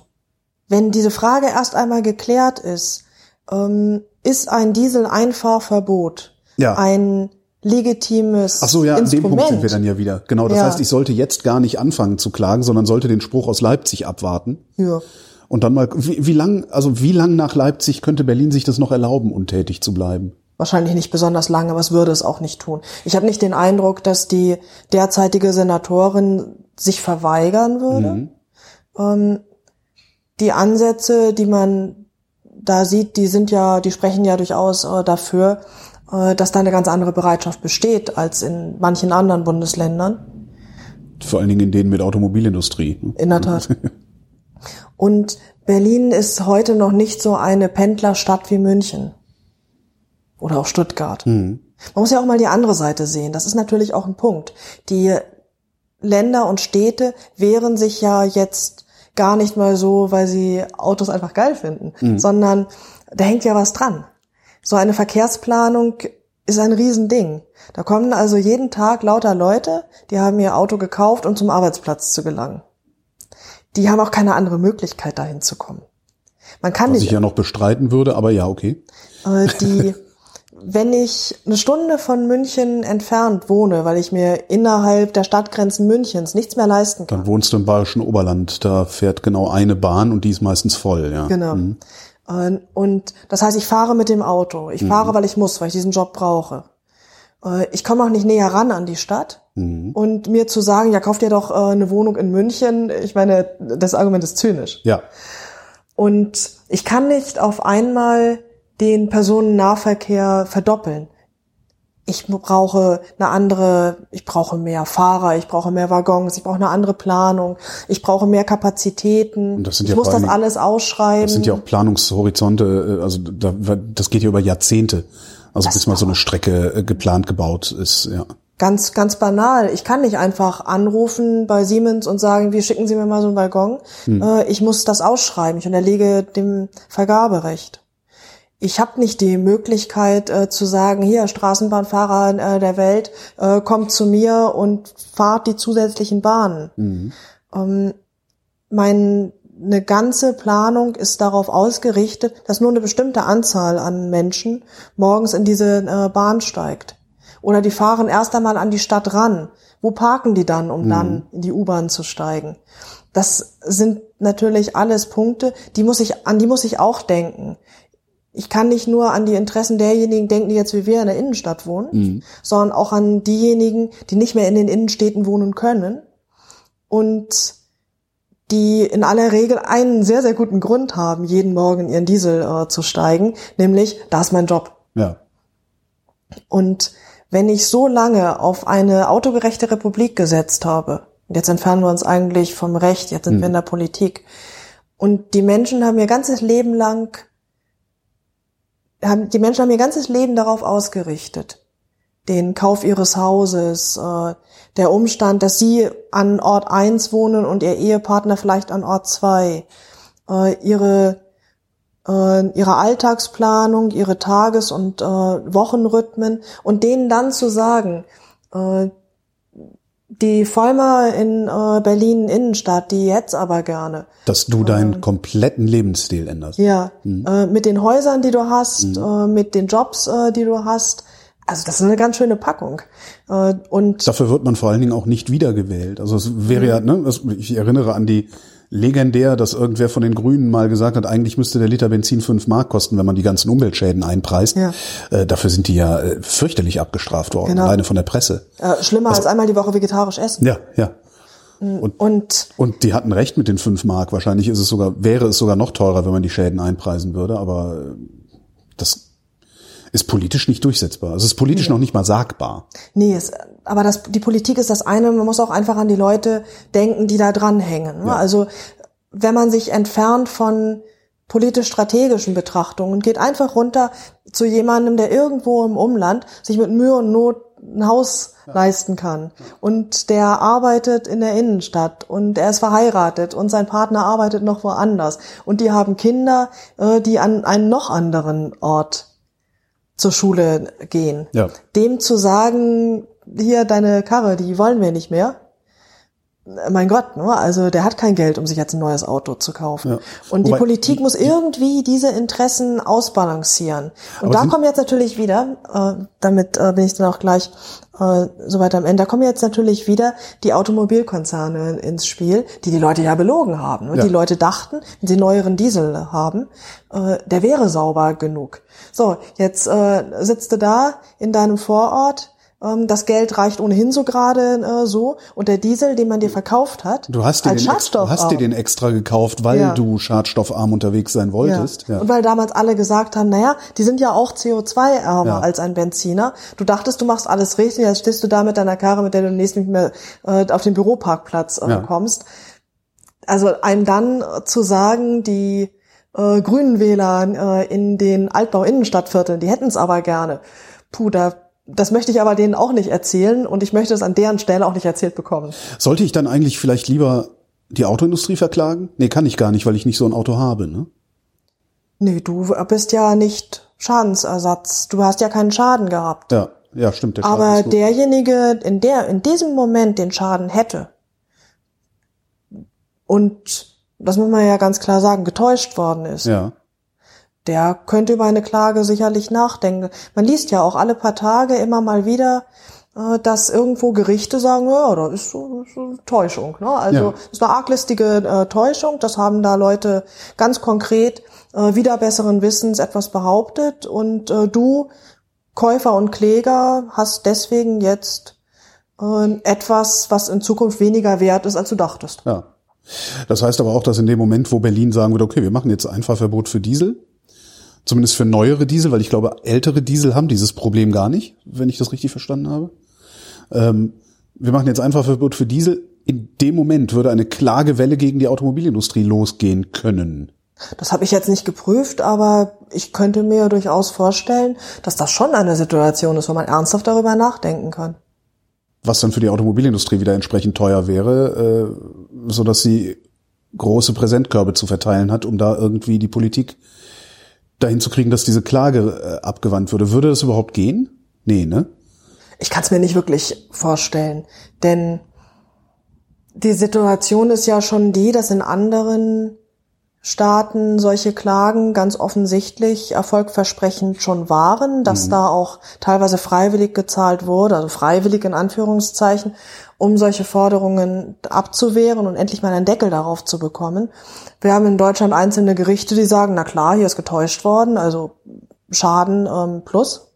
C: wenn diese Frage erst einmal geklärt ist, ähm, ist ein Diesel-Einfahrverbot
B: Ja.
C: ein legitimes
B: Ach so, ja, an dem? Punkt sind wir dann ja wieder. Genau, das
C: Ja.
B: heißt, ich sollte jetzt gar nicht anfangen zu klagen, sondern sollte den Spruch aus Leipzig abwarten.
C: ja.
B: Und dann mal, wie, wie lang, also wie lang nach Leipzig könnte Berlin sich das noch erlauben, untätig zu bleiben?
C: Wahrscheinlich nicht besonders lange, aber es würde es auch nicht tun. Ich habe nicht den Eindruck, dass die derzeitige Senatorin sich verweigern würde. Ähm, die Ansätze, die man da sieht, die sind ja, die sprechen ja durchaus äh, dafür, dass da eine ganz andere Bereitschaft besteht als in manchen anderen Bundesländern.
B: Vor allen Dingen in denen mit Automobilindustrie. ne?
C: In der Tat. Und Berlin ist heute noch nicht so eine Pendlerstadt wie München. Oder auch Stuttgart. Man muss ja auch mal die andere Seite sehen. Das ist natürlich auch ein Punkt. Die Länder und Städte wehren sich ja jetzt gar nicht mal so, weil sie Autos einfach geil finden, sondern da hängt ja was dran. So eine Verkehrsplanung ist ein Riesending. Da kommen also jeden Tag lauter Leute, die haben ihr Auto gekauft, um zum Arbeitsplatz zu gelangen. Die haben auch keine andere Möglichkeit, dahin zu kommen. Man kann
B: Was
C: nicht
B: ich ja noch bestreiten würde, aber ja, okay.
C: äh, die, wenn ich eine Stunde von München entfernt wohne, weil ich mir innerhalb der Stadtgrenzen Münchens nichts mehr leisten kann.
B: Dann wohnst du im bayerischen Oberland, da fährt genau eine Bahn und die ist meistens voll, ja.
C: Genau. Äh, Und das heißt, ich fahre mit dem Auto. Ich fahre, weil ich muss, weil ich diesen Job brauche. Äh, Ich komme auch nicht näher ran an die Stadt. Und mir zu sagen, ja, kauft ihr doch äh, eine Wohnung in München, ich meine, das Argument ist zynisch.
B: Ja.
C: Und ich kann nicht auf einmal den Personennahverkehr verdoppeln. Ich brauche eine andere, ich brauche mehr Fahrer, ich brauche mehr Waggons, ich brauche eine andere Planung, ich brauche mehr Kapazitäten.
B: Und das sind
C: ich
B: ja
C: muss das alles ausschreiben.
B: Das sind ja auch Planungshorizonte, äh, also da, das geht ja über Jahrzehnte. Also bis mal so eine Strecke äh, geplant gebaut ist, ja.
C: Ganz, ganz banal. Ich kann nicht einfach anrufen bei Siemens und sagen, wir schicken Sie mir mal so einen Waggon. Äh, ich muss das ausschreiben. Ich unterlege dem Vergaberecht. Ich habe nicht die Möglichkeit äh, zu sagen, hier Straßenbahnfahrer äh, der Welt, äh, kommt zu mir und fahrt die zusätzlichen Bahnen. Ähm, mein, eine ganze Planung ist darauf ausgerichtet, dass nur eine bestimmte Anzahl an Menschen morgens in diese äh, Bahn steigt. Oder die fahren erst einmal an die Stadt ran. Wo parken die dann, um dann in die U-Bahn zu steigen? Das sind natürlich alles Punkte, die muss ich, an die muss ich auch denken. Ich kann nicht nur an die Interessen derjenigen denken, die jetzt wie wir in der Innenstadt wohnen, sondern auch an diejenigen, die nicht mehr in den Innenstädten wohnen können und die in aller Regel einen sehr, sehr guten Grund haben, jeden Morgen in ihren Diesel äh, zu steigen, nämlich, da ist mein Job.
B: Ja.
C: Und wenn ich so lange auf eine autogerechte Republik gesetzt habe, und jetzt entfernen wir uns eigentlich vom Recht, jetzt sind wir in der Politik, und die Menschen haben ihr ganzes Leben lang, haben, die Menschen haben ihr ganzes Leben darauf ausgerichtet, den Kauf ihres Hauses, äh, der Umstand, dass sie an Ort eins wohnen und ihr Ehepartner vielleicht an Ort zwei, äh, ihre äh, ihre Alltagsplanung, ihre Tages- und Wochenrhythmen. Und denen dann zu sagen, die Vollmer in äh, Berlin Innenstadt, die jetzt aber gerne,
B: Dass du deinen kompletten Lebensstil änderst.
C: ja, äh, mit den Häusern, die du hast, äh, mit den Jobs, äh, die du hast, also das ist eine ganz schöne Packung. Äh, und
B: Dafür wird man vor allen Dingen auch nicht wiedergewählt. Also es wäre ja, ne, ich erinnere an die legendär, dass irgendwer von den Grünen mal gesagt hat, eigentlich müsste der Liter Benzin fünf Mark kosten, wenn man die ganzen Umweltschäden einpreist.
C: Ja.
B: Äh, dafür sind die ja äh, fürchterlich abgestraft worden,
C: Genau.
B: alleine von der Presse.
C: äh, schlimmer als einmal die Woche vegetarisch essen.
B: Ja, ja.
C: Und
B: Und die hatten recht mit den fünf Mark. Wahrscheinlich ist es sogar, wäre es sogar noch teurer, wenn man die Schäden einpreisen würde, aber äh, das ist politisch nicht durchsetzbar. Also es ist politisch noch nicht mal sagbar.
C: Nee, es, aber das, die Politik ist das eine, man muss auch einfach an die Leute denken, die da dranhängen. Ne?
B: Ja.
C: Also wenn man sich entfernt von politisch-strategischen Betrachtungen und geht einfach runter zu jemandem, der irgendwo im Umland sich mit Mühe und Not ein Haus leisten kann und der arbeitet in der Innenstadt und er ist verheiratet und sein Partner arbeitet noch woanders und die haben Kinder, äh, die an einen noch anderen Ort zur Schule gehen.
B: Ja.
C: Dem zu sagen, hier deine Karre, die wollen wir nicht mehr, mein Gott, ne? also der hat kein Geld, um sich jetzt ein neues Auto zu kaufen.
B: Ja.
C: Und
B: Wobei-
C: die Politik muss irgendwie diese Interessen ausbalancieren. Und da kommen jetzt natürlich wieder, äh, damit äh, bin ich dann auch gleich äh, soweit am Ende, da kommen jetzt natürlich wieder die Automobilkonzerne ins Spiel, die die Leute ja belogen haben. Ne?
B: Ja.
C: Die Leute dachten, wenn sie neueren Diesel haben, äh, der wäre sauber genug. So, jetzt äh, sitzt du da in deinem Vorort, das Geld reicht ohnehin so gerade äh, so und der Diesel, den man dir verkauft hat,
B: Du hast dir,
C: als
B: den, ex- du hast dir den extra gekauft, weil
C: Ja.
B: du schadstoffarm unterwegs sein wolltest. Ja.
C: Und weil damals alle gesagt haben, naja, die sind ja auch CO2-ärmer
B: Ja.
C: als ein Benziner. Du dachtest, du machst alles richtig, jetzt stehst du da mit deiner Karre, mit der du demnächst nicht mehr äh, auf den Büroparkplatz äh,
B: Ja.
C: kommst. Also einem dann äh, zu sagen, die äh, Grünen Wähler äh, in den Altbau-Innenstadtvierteln, die hätten es aber gerne. Puh, da, das möchte ich aber denen auch nicht erzählen und ich möchte es an deren Stelle auch nicht erzählt bekommen.
B: Sollte ich dann eigentlich vielleicht lieber die Autoindustrie verklagen? Nee, kann ich gar nicht, weil ich nicht so ein Auto habe. Ne?
C: Nee, du bist ja nicht Schadensersatz. Du hast ja keinen Schaden gehabt.
B: Ja, ja, stimmt. Der Schaden
C: Aber
B: nur-
C: derjenige, in der, in diesem Moment den Schaden hätte und, das muss man ja ganz klar sagen, getäuscht worden ist,
B: Ja,
C: der könnte über eine Klage sicherlich nachdenken. Man liest ja auch alle paar Tage immer mal wieder, äh, dass irgendwo Gerichte sagen, ja, das ist so, so eine Täuschung. Ne? Also
B: Ja.
C: das ist eine arglistige äh, Täuschung. Das haben da Leute ganz konkret äh, wieder besseren Wissens etwas behauptet. Und äh, du, Käufer und Kläger, hast deswegen jetzt äh, etwas, was in Zukunft weniger wert ist, als du dachtest.
B: ja. Das heißt aber auch, dass in dem Moment, wo Berlin sagen würde, okay, wir machen jetzt Einfahrverbot für Diesel, zumindest für neuere Diesel, weil ich glaube, ältere Diesel haben dieses Problem gar nicht, wenn ich das richtig verstanden habe. Ähm, wir machen jetzt Einfahrverbot für Diesel. In dem Moment würde eine Klagewelle gegen die Automobilindustrie losgehen können.
C: Das habe ich jetzt nicht geprüft, aber ich könnte mir durchaus vorstellen, dass das schon eine Situation ist, wo man ernsthaft darüber nachdenken kann.
B: was dann für die Automobilindustrie wieder entsprechend teuer wäre, äh, so dass sie große Präsentkörbe zu verteilen hat, um da irgendwie die Politik dahin zu kriegen, dass diese Klage äh, abgewandt würde. Würde das überhaupt gehen? Nee, ne?
C: Ich kann es mir nicht wirklich vorstellen, denn die Situation ist ja schon die, dass in anderen Staaten solche Klagen ganz offensichtlich erfolgversprechend schon waren, dass da auch teilweise freiwillig gezahlt wurde, also freiwillig in Anführungszeichen, um solche Forderungen abzuwehren und endlich mal einen Deckel darauf zu bekommen. Wir haben in Deutschland einzelne Gerichte, die sagen, na klar, hier ist getäuscht worden, also Schaden ähm, plus.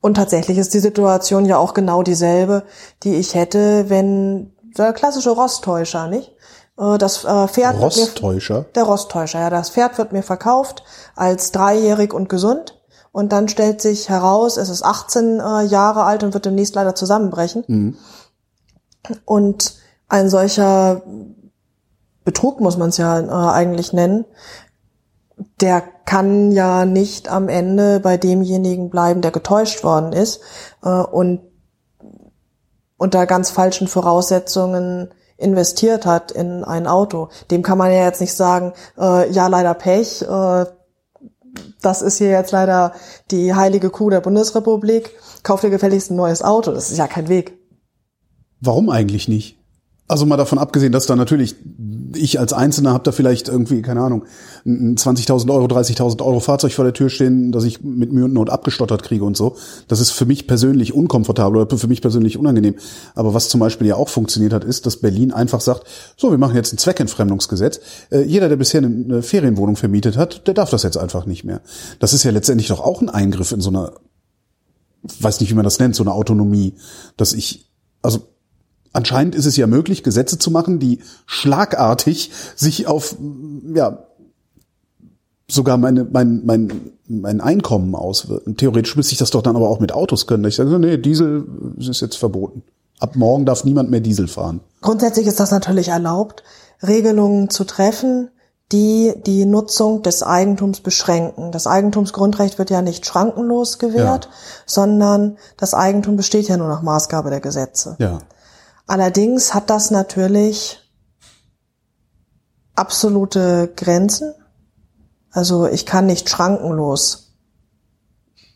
C: Und tatsächlich ist die Situation ja auch genau dieselbe, die ich hätte, wenn der klassische Rosttäuscher, nicht? Äh, Das äh, Pferd
B: Rosttäuscher.
C: der Rosttäuscher, ja. Das Pferd wird mir verkauft als dreijährig und gesund. Und dann stellt sich heraus, es ist 18 äh, Jahre alt und wird demnächst leider zusammenbrechen. Und ein solcher Betrug muss man es ja äh, eigentlich nennen, der kann ja nicht am Ende bei demjenigen bleiben, der getäuscht worden ist äh, und unter ganz falschen Voraussetzungen investiert hat in ein Auto. Dem kann man ja jetzt nicht sagen, äh, ja leider Pech, äh, das ist hier jetzt leider die heilige Kuh der Bundesrepublik, kauf dir gefälligst ein neues Auto. Das ist ja kein Weg.
B: Warum eigentlich nicht? Also mal davon abgesehen, dass da natürlich ich als Einzelner habe da vielleicht irgendwie, keine Ahnung, ein 20.000 Euro, 30.000 Euro Fahrzeug vor der Tür stehen, das ich mit Mühe und Not abgestottert kriege und so. Das ist für mich persönlich unkomfortabel oder für mich persönlich unangenehm. Aber was zum Beispiel ja auch funktioniert hat, ist, dass Berlin einfach sagt, so, wir machen jetzt ein Zweckentfremdungsgesetz. Äh, jeder, der bisher eine, Ferienwohnung vermietet hat, der darf das jetzt einfach nicht mehr. Das ist ja letztendlich doch auch ein Eingriff in so eine, weiß nicht, wie man das nennt, so eine Autonomie, dass ich, also anscheinend ist es ja möglich, Gesetze zu machen, die schlagartig sich auf, ja, sogar meine, mein, mein, mein Einkommen auswirken. Theoretisch müsste ich das doch dann aber auch mit Autos können. Ich sage, nee, Diesel ist jetzt verboten. Ab morgen darf niemand mehr Diesel fahren.
C: Grundsätzlich ist das natürlich erlaubt, Regelungen zu treffen, die die Nutzung des Eigentums beschränken. Das Eigentumsgrundrecht wird ja nicht schrankenlos gewährt,
B: Ja.
C: sondern das Eigentum besteht ja nur nach Maßgabe der Gesetze.
B: Ja.
C: Allerdings hat das natürlich absolute Grenzen. Also ich kann nicht schrankenlos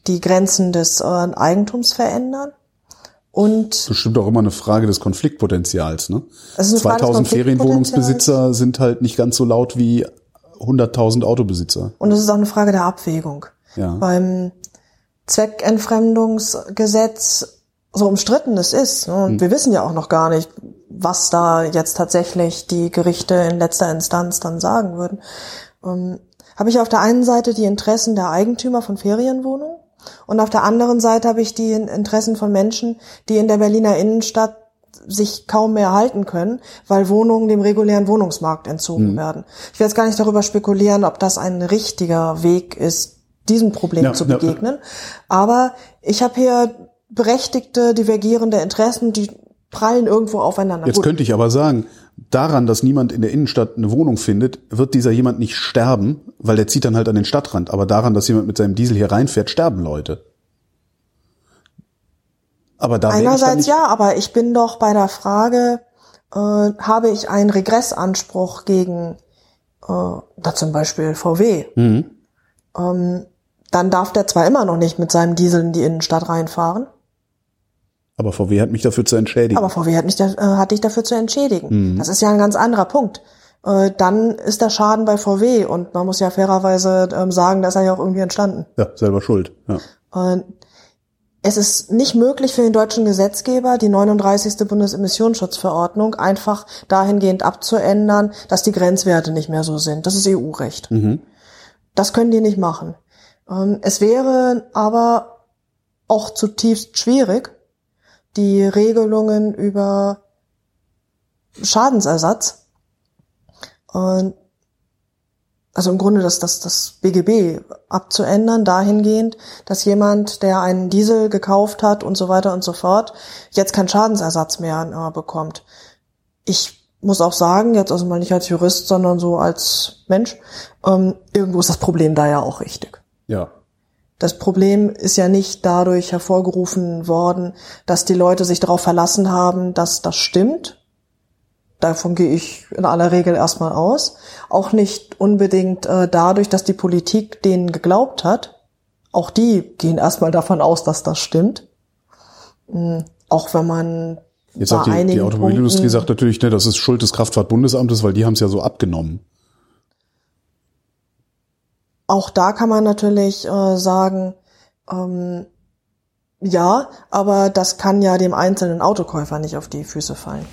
C: die Grenzen des äh, Eigentums verändern. Und
B: Bestimmt auch immer eine Frage des Konfliktpotenzials. Ne?
C: Es ist eine Frage des
B: 2000 Ferienwohnungsbesitzer sind halt nicht ganz so laut wie 100.000 Autobesitzer.
C: Und es ist auch eine Frage der Abwägung.
B: Ja.
C: Beim Zweckentfremdungsgesetz, so umstritten es ist, ne, und wir wissen ja auch noch gar nicht, was da jetzt tatsächlich die Gerichte in letzter Instanz dann sagen würden, ähm, habe ich auf der einen Seite die Interessen der Eigentümer von Ferienwohnungen und auf der anderen Seite habe ich die Interessen von Menschen, die in der Berliner Innenstadt sich kaum mehr halten können, weil Wohnungen dem regulären Wohnungsmarkt entzogen
B: Mhm.
C: werden. Ich will jetzt gar nicht darüber spekulieren, ob das ein richtiger Weg ist, diesem Problem
B: Ja,
C: zu begegnen. Aber ich habe hier berechtigte, divergierende Interessen, die prallen irgendwo aufeinander.
B: Jetzt
C: Gut.
B: könnte ich aber sagen, daran, dass niemand in der Innenstadt eine Wohnung findet, wird dieser jemand nicht sterben, weil der zieht dann halt an den Stadtrand. Aber daran, dass jemand mit seinem Diesel hier reinfährt, sterben Leute. Aber da
C: Einerseits ja, aber ich bin doch bei der Frage, äh, habe ich einen Regressanspruch gegen äh, da zum Beispiel VW?
B: Mhm.
C: Ähm, dann darf der zwar immer noch nicht mit seinem Diesel in die Innenstadt reinfahren,
B: aber VW hat mich dafür zu entschädigen.
C: aber VW hat, mich da, äh, hat dich dafür zu entschädigen. Das ist ja ein ganz anderer Punkt. Äh, dann ist der Schaden bei VW und man muss ja fairerweise ähm, sagen, da ist er ja auch irgendwie entstanden.
B: ja, selber schuld. Ja.
C: Es ist nicht möglich für den deutschen Gesetzgeber, die 39. Bundesemissionsschutzverordnung einfach dahingehend abzuändern, dass die Grenzwerte nicht mehr so sind. Das ist EU-Recht. Das können die nicht machen. Ähm, Es wäre aber auch zutiefst schwierig, die Regelungen über Schadensersatz und also im Grunde das, das, das BGB abzuändern, dahingehend, dass jemand, der einen Diesel gekauft hat und so weiter und so fort, jetzt keinen Schadensersatz mehr äh, bekommt. Ich muss auch sagen, jetzt also mal nicht als Jurist, sondern so als Mensch, ähm, irgendwo ist das Problem da ja auch richtig.
B: ja.
C: Das Problem ist ja nicht dadurch hervorgerufen worden, dass die Leute sich darauf verlassen haben, dass das stimmt. Davon gehe ich in aller Regel erstmal aus. Auch nicht unbedingt äh, dadurch, dass die Politik denen geglaubt hat. Auch die gehen erstmal davon aus, dass das stimmt. Mm, Auch wenn man
B: Jetzt sagt die, die Automobilindustrie
C: Punkten-
B: sagt natürlich, ne, das ist Schuld des Kraftfahrtbundesamtes, weil die haben es ja so abgenommen.
C: Auch da kann man natürlich äh, sagen, ähm, ja, aber das kann ja dem einzelnen Autokäufer nicht auf die Füße fallen.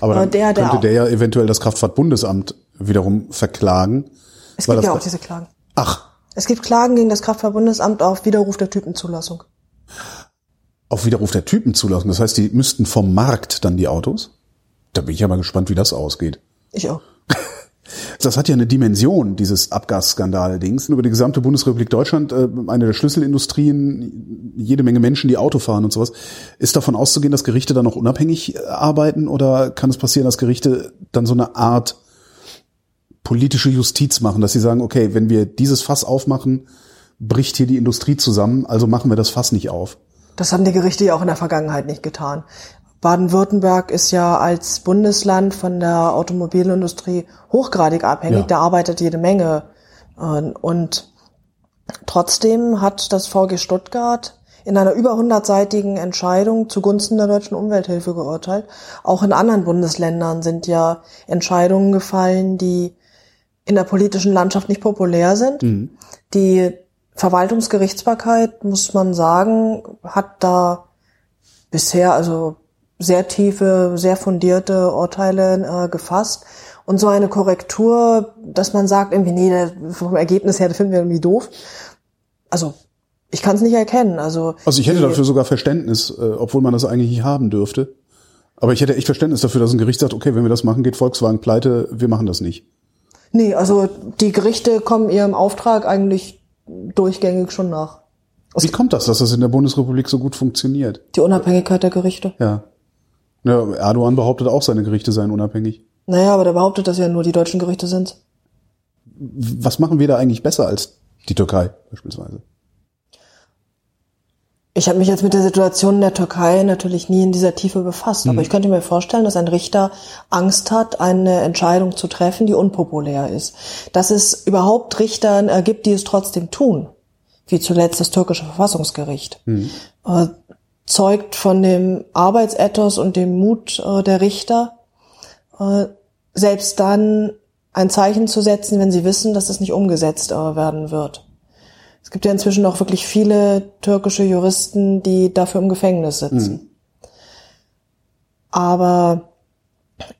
B: Aber
C: Aber
B: dann
C: der- der
B: könnte der ja eventuell das Kraftfahrtbundesamt wiederum verklagen.
C: Es gibt ja auch diese Klagen.
B: Ach,
C: Es gibt Klagen gegen das Kraftfahrtbundesamt auf Widerruf der Typenzulassung.
B: auf Widerruf der Typenzulassung. Das heißt, die müssten vom Markt dann die Autos? Da bin ich aber gespannt, wie das ausgeht.
C: Ich auch.
B: Das hat ja eine Dimension, dieses Abgasskandal-Dings. Über die gesamte Bundesrepublik Deutschland, äh, eine der Schlüsselindustrien, jede Menge Menschen, die Auto fahren und sowas. Ist davon auszugehen, dass Gerichte dann noch unabhängig äh, arbeiten oder kann es passieren, dass Gerichte dann so eine Art politische Justiz machen, dass sie sagen, okay, wenn wir dieses Fass aufmachen, bricht hier die Industrie zusammen, also machen wir das Fass nicht auf.
C: Das haben die Gerichte ja auch in der Vergangenheit nicht getan. Baden-Württemberg ist ja als Bundesland von der Automobilindustrie hochgradig abhängig.
B: Ja.
C: Da arbeitet jede Menge. äh, Und trotzdem hat das VG Stuttgart in einer über hundertseitigen Entscheidung zugunsten der deutschen Umwelthilfe geurteilt. Auch in anderen Bundesländern sind ja Entscheidungen gefallen, die in der politischen Landschaft nicht populär sind. Die Verwaltungsgerichtsbarkeit, muss man sagen, hat da bisher also sehr tiefe, sehr fundierte Urteile äh, gefasst. Und so eine Korrektur, dass man sagt, irgendwie, nee, vom Ergebnis her, das finden wir irgendwie doof. Also, ich kann es nicht erkennen. Also,
B: Also ich hätte dafür sogar Verständnis, äh, obwohl man das eigentlich nicht haben dürfte. Aber ich hätte echt Verständnis dafür, dass ein Gericht sagt, okay, wenn wir das machen, geht Volkswagen pleite, wir machen das nicht.
C: Nee, also die Gerichte kommen ihrem Auftrag eigentlich durchgängig schon nach.
B: Wie kommt das, dass das in der Bundesrepublik so gut funktioniert?
C: Die Unabhängigkeit der Gerichte.
B: Ja. Ja Erdogan behauptet auch, seine Gerichte seien unabhängig.
C: Naja, aber der behauptet, dass ja nur die deutschen Gerichte sind.
B: Was machen wir da eigentlich besser als die Türkei beispielsweise?
C: Ich habe mich jetzt mit der Situation in der Türkei natürlich nie in dieser Tiefe befasst, aber ich könnte mir vorstellen, dass ein Richter Angst hat, eine Entscheidung zu treffen, die unpopulär ist. Dass es überhaupt Richter äh, gibt, die es trotzdem tun, wie zuletzt das türkische Verfassungsgericht. Äh, zeugt von dem Arbeitsethos und dem Mut äh, der Richter, äh, selbst dann ein Zeichen zu setzen, wenn sie wissen, dass es nicht umgesetzt äh, werden wird. Es gibt ja inzwischen auch wirklich viele türkische Juristen, die dafür im Gefängnis sitzen. Mhm. Aber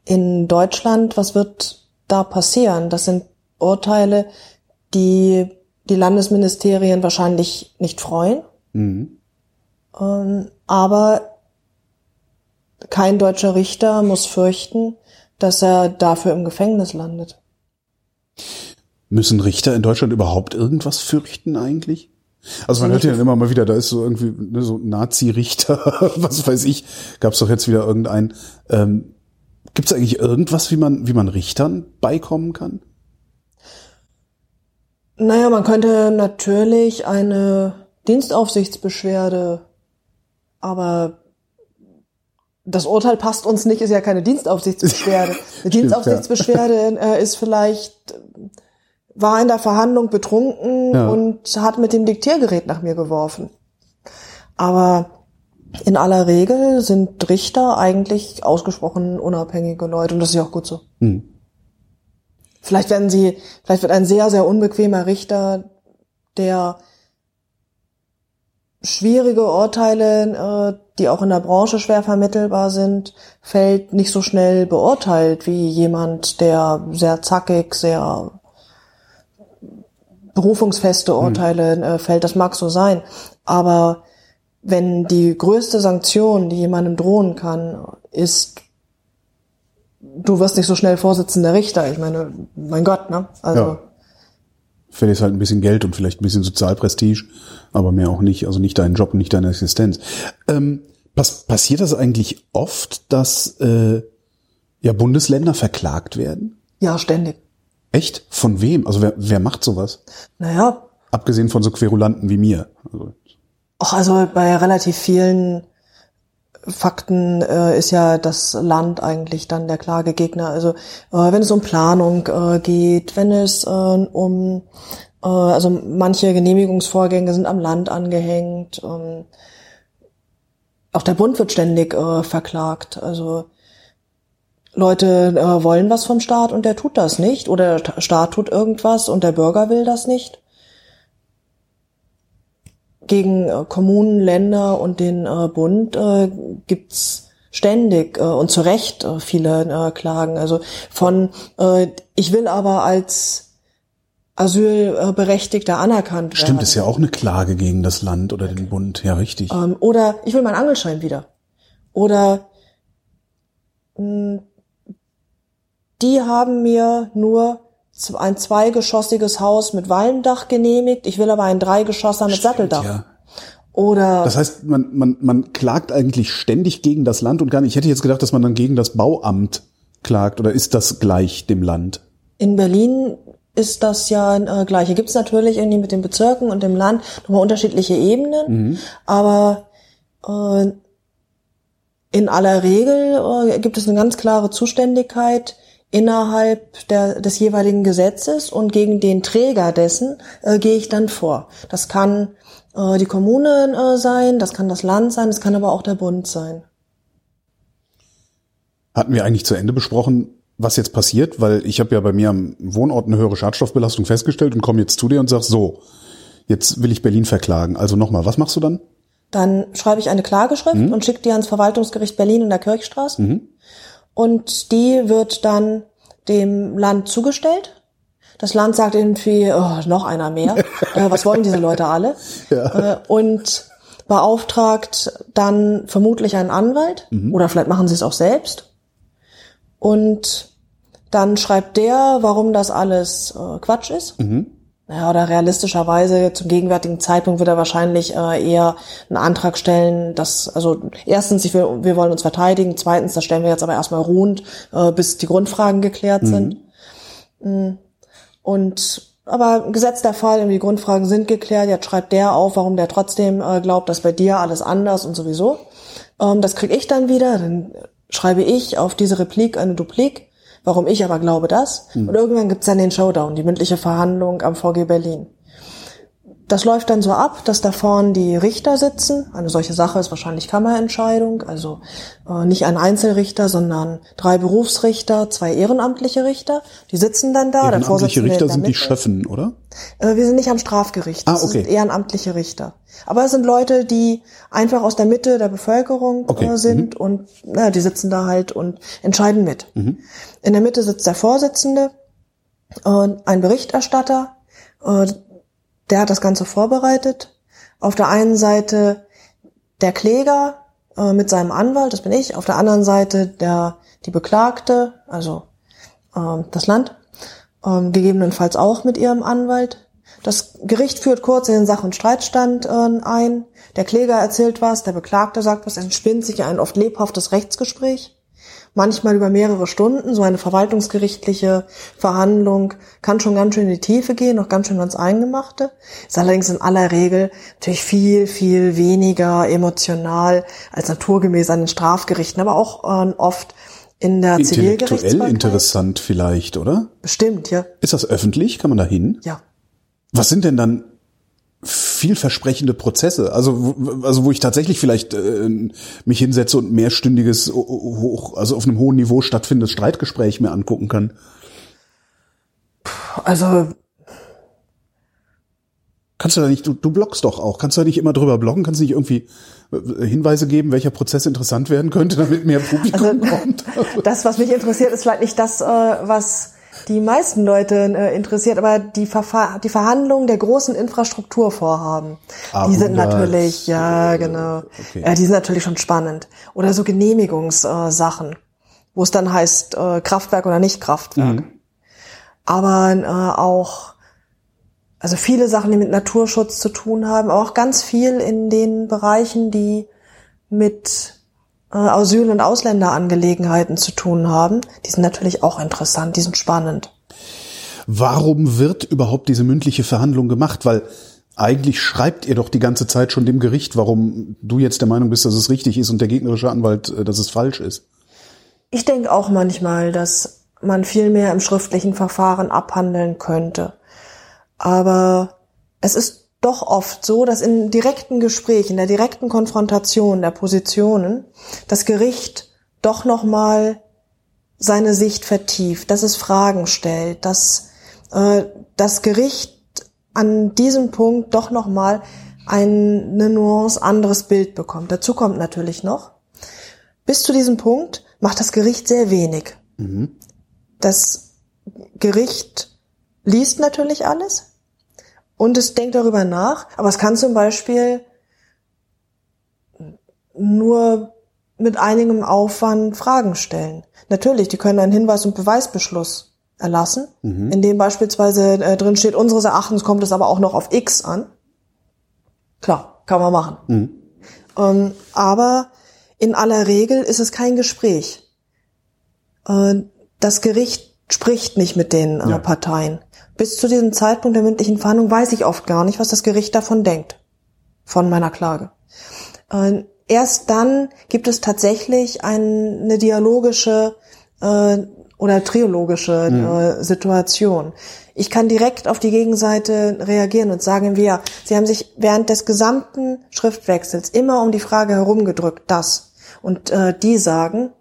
C: in Deutschland, was wird da passieren? Das sind Urteile, die die Landesministerien wahrscheinlich nicht freuen. Mhm. Ähm, aber kein deutscher Richter muss fürchten, dass er dafür im Gefängnis landet.
B: Müssen Richter in Deutschland überhaupt irgendwas fürchten eigentlich? Also man hört ja immer mal wieder, da ist so irgendwie ne, so Nazi-Richter, was weiß ich, gab es doch jetzt wieder irgendeinen. Ähm, Gibt es eigentlich irgendwas, wie man, wie man Richtern beikommen kann?
C: Naja, man könnte natürlich eine Dienstaufsichtsbeschwerde, aber das Urteil passt uns nicht, ist ja keine Dienstaufsichtsbeschwerde. Eine Dienstaufsichtsbeschwerde äh, ist vielleicht war in der Verhandlung betrunken ja. und hat mit dem Diktiergerät nach mir geworfen. Aber in aller Regel sind Richter eigentlich ausgesprochen unabhängige Leute und das ist ja auch gut so. Hm. Vielleicht werden sie, vielleicht wird ein sehr, sehr unbequemer Richter, der schwierige Urteile, äh, die auch in der Branche schwer vermittelbar sind, fällt nicht so schnell beurteilt wie jemand, der sehr zackig, sehr berufungsfeste hm. Urteile hm. fällt. Das mag so sein. Aber wenn die größte Sanktion, die jemandem drohen kann, ist, du wirst nicht so schnell Vorsitzender Richter. Ich meine, mein Gott, ne? Also. Ja.
B: Verlierst halt ein bisschen Geld und vielleicht ein bisschen Sozialprestige, aber mehr auch nicht. Also nicht deinen Job und nicht deine Existenz. Ähm, pass passiert das eigentlich oft, dass äh, ja Bundesländer verklagt werden?
C: Ja, ständig.
B: Echt? Von wem? Also wer, wer macht sowas?
C: Naja.
B: Abgesehen von so Querulanten wie mir.
C: Also, Ach, also bei relativ vielen Fakten äh, ist ja das Land eigentlich dann der Klagegegner. Also äh, wenn es um Planung äh, geht, wenn es äh, um äh, also manche Genehmigungsvorgänge sind am Land angehängt. Ähm, auch der Bund wird ständig äh, verklagt. Also Leute wollen was vom Staat und der tut das nicht oder der Staat tut irgendwas und der Bürger will das nicht. Gegen äh, Kommunen, Länder und den äh, Bund äh, gibt's ständig äh, und zu Recht äh, viele äh, Klagen. Also von äh, ich will aber als Asylberechtigter anerkannt
B: werden. Stimmt, ist ja auch eine Klage gegen das Land oder den Bund, ja richtig.
C: Ähm, oder ich will meinen Angelschein wieder. Oder mh, hm, die haben mir nur ein zweigeschossiges Haus mit Walmdach genehmigt. Ich will aber ein Dreigeschosser mit Stimmt, Satteldach. Ja. Oder
B: das heißt, man, man, man klagt eigentlich ständig gegen das Land und gar nicht. Ich hätte jetzt gedacht, dass man dann gegen das Bauamt klagt oder ist das gleich dem Land?
C: In Berlin ist das ja äh, gleich. Hier gibt es natürlich irgendwie mit den Bezirken und dem Land nochmal unterschiedliche Ebenen, mhm. aber äh, in aller Regel äh, gibt es eine ganz klare Zuständigkeit innerhalb der, des jeweiligen Gesetzes und gegen den Träger dessen äh, gehe ich dann vor. Das kann äh, die Kommune äh, sein, das kann das Land sein, das kann aber auch der Bund sein.
B: Hatten wir eigentlich zu Ende besprochen, was jetzt passiert? Weil ich habe ja bei mir am Wohnort eine höhere Schadstoffbelastung festgestellt und komme jetzt zu dir und sag so, jetzt will ich Berlin verklagen. Also nochmal, was machst du dann?
C: Dann schreibe ich eine Klageschrift mhm. und schicke die ans Verwaltungsgericht Berlin in der Kirchstraße. Mhm und die wird dann dem Land zugestellt. Das Land sagt irgendwie, oh, noch einer mehr. äh, was wollen diese Leute alle? Ja. Äh, und beauftragt dann vermutlich einen Anwalt mhm. oder vielleicht machen sie es auch selbst. Und dann schreibt der, warum das alles äh, Quatsch ist. Mhm. Ja, oder realistischerweise zum gegenwärtigen Zeitpunkt wird er wahrscheinlich äh, eher einen Antrag stellen, dass, also erstens, ich will, wir wollen uns verteidigen, zweitens, das stellen wir jetzt aber erstmal ruhend, äh, bis die Grundfragen geklärt mhm. sind. Mhm. Und aber gesetzter Fall, die Grundfragen sind geklärt, jetzt schreibt der auf, warum der trotzdem äh, glaubt, dass bei dir alles anders und sowieso. Ähm, das krieg ich dann wieder, dann schreibe ich auf diese Replik eine Duplik warum ich aber glaube das. Hm. Und irgendwann gibt's dann den Showdown, die mündliche Verhandlung am VG Berlin. Das läuft dann so ab, dass da vorne die Richter sitzen. Eine solche Sache ist wahrscheinlich Kammerentscheidung, also äh, nicht ein Einzelrichter, sondern drei Berufsrichter, zwei ehrenamtliche Richter. Die sitzen dann da.
B: Ehrenamtliche Richter sind die Schöffen, oder?
C: Äh, wir sind nicht am Strafgericht.
B: Ah,
C: Das
B: okay.
C: sind ehrenamtliche Richter. Aber es sind Leute, die einfach aus der Mitte der Bevölkerung
B: Okay,
C: äh, sind und na, die sitzen da halt und entscheiden mit. In der Mitte sitzt der Vorsitzende und ein Berichterstatter, äh, der hat das Ganze vorbereitet. Auf der einen Seite der Kläger äh, mit seinem Anwalt, das bin ich. Auf der anderen Seite der die Beklagte, also ähm, das Land, ähm, gegebenenfalls auch mit ihrem Anwalt. Das Gericht führt kurz in den Sach- und Streitstand äh, ein. Der Kläger erzählt was, der Beklagte sagt was, entspinnt sich ein oft lebhaftes Rechtsgespräch. Manchmal über mehrere Stunden. So eine verwaltungsgerichtliche Verhandlung kann schon ganz schön in die Tiefe gehen, noch ganz schön ans Eingemachte. Ist allerdings in aller Regel natürlich viel, viel weniger emotional als naturgemäß an den Strafgerichten, aber auch äh, oft in der
B: Intellektuell
C: Zivilgerichtsbarkeit.
B: interessant vielleicht, oder?
C: Bestimmt, ja.
B: Ist das öffentlich? Kann man da hin?
C: Ja.
B: Was sind denn dann vielversprechende Prozesse? Also, wo- also wo ich tatsächlich vielleicht äh, mich hinsetze und mehrstündiges, ho- hoch, also auf einem hohen Niveau stattfindendes Streitgespräch mir angucken kann.
C: Also
B: Kannst du da nicht, du, du bloggst doch auch, kannst du da nicht immer drüber bloggen? Kannst du nicht irgendwie äh, Hinweise geben, welcher Prozess interessant werden könnte, damit mehr Publikum kommt?
C: das, was mich interessiert, ist vielleicht nicht das, äh, was die meisten Leute äh, interessiert, aber die, Verfa die Verhandlungen der großen Infrastrukturvorhaben,
B: Ah,
C: die sind
B: 100.
C: natürlich, ja genau,
B: Okay.
C: ja, die sind natürlich schon spannend. Oder so Genehmigungssachen, äh, wo es dann heißt äh, Kraftwerk oder nicht Kraftwerk. Aber äh, auch also viele Sachen, die mit Naturschutz zu tun haben, aber auch ganz viel in den Bereichen, die mit äh, Asyl- und Ausländerangelegenheiten zu tun haben. Die sind natürlich auch interessant, die sind spannend.
B: Warum wird überhaupt diese mündliche Verhandlung gemacht? Weil eigentlich schreibt ihr doch die ganze Zeit schon dem Gericht, warum du jetzt der Meinung bist, dass es richtig ist und der gegnerische Anwalt, äh, dass es falsch ist.
C: Ich denke auch manchmal, dass man viel mehr im schriftlichen Verfahren abhandeln könnte. Aber es ist doch oft so, dass in direkten Gesprächen, in der direkten Konfrontation der Positionen, das Gericht doch noch mal seine Sicht vertieft, dass es Fragen stellt, dass äh, das Gericht an diesem Punkt doch noch mal eine Nuance anderes Bild bekommt. Dazu kommt natürlich noch, bis zu diesem Punkt macht das Gericht sehr wenig. Das Gericht liest natürlich alles und es denkt darüber nach, aber es kann zum Beispiel nur mit einigem Aufwand Fragen stellen. Natürlich, die können einen Hinweis- und Beweisbeschluss erlassen, in dem beispielsweise äh, drin steht, unseres Erachtens kommt es aber auch noch auf X an. Klar, kann man machen. Ähm, aber in aller Regel ist es kein Gespräch. Äh, das Gericht spricht nicht mit den äh,
B: Ja.
C: Parteien. Bis zu diesem Zeitpunkt der mündlichen Verhandlung weiß ich oft gar nicht, was das Gericht davon denkt, von meiner Klage. Äh, erst dann gibt es tatsächlich ein, eine dialogische äh, oder triologische äh, Situation. Ich kann direkt auf die Gegenseite reagieren und sagen wir, Sie haben sich während des gesamten Schriftwechsels immer um die Frage herumgedrückt, das. Und äh, die sagen,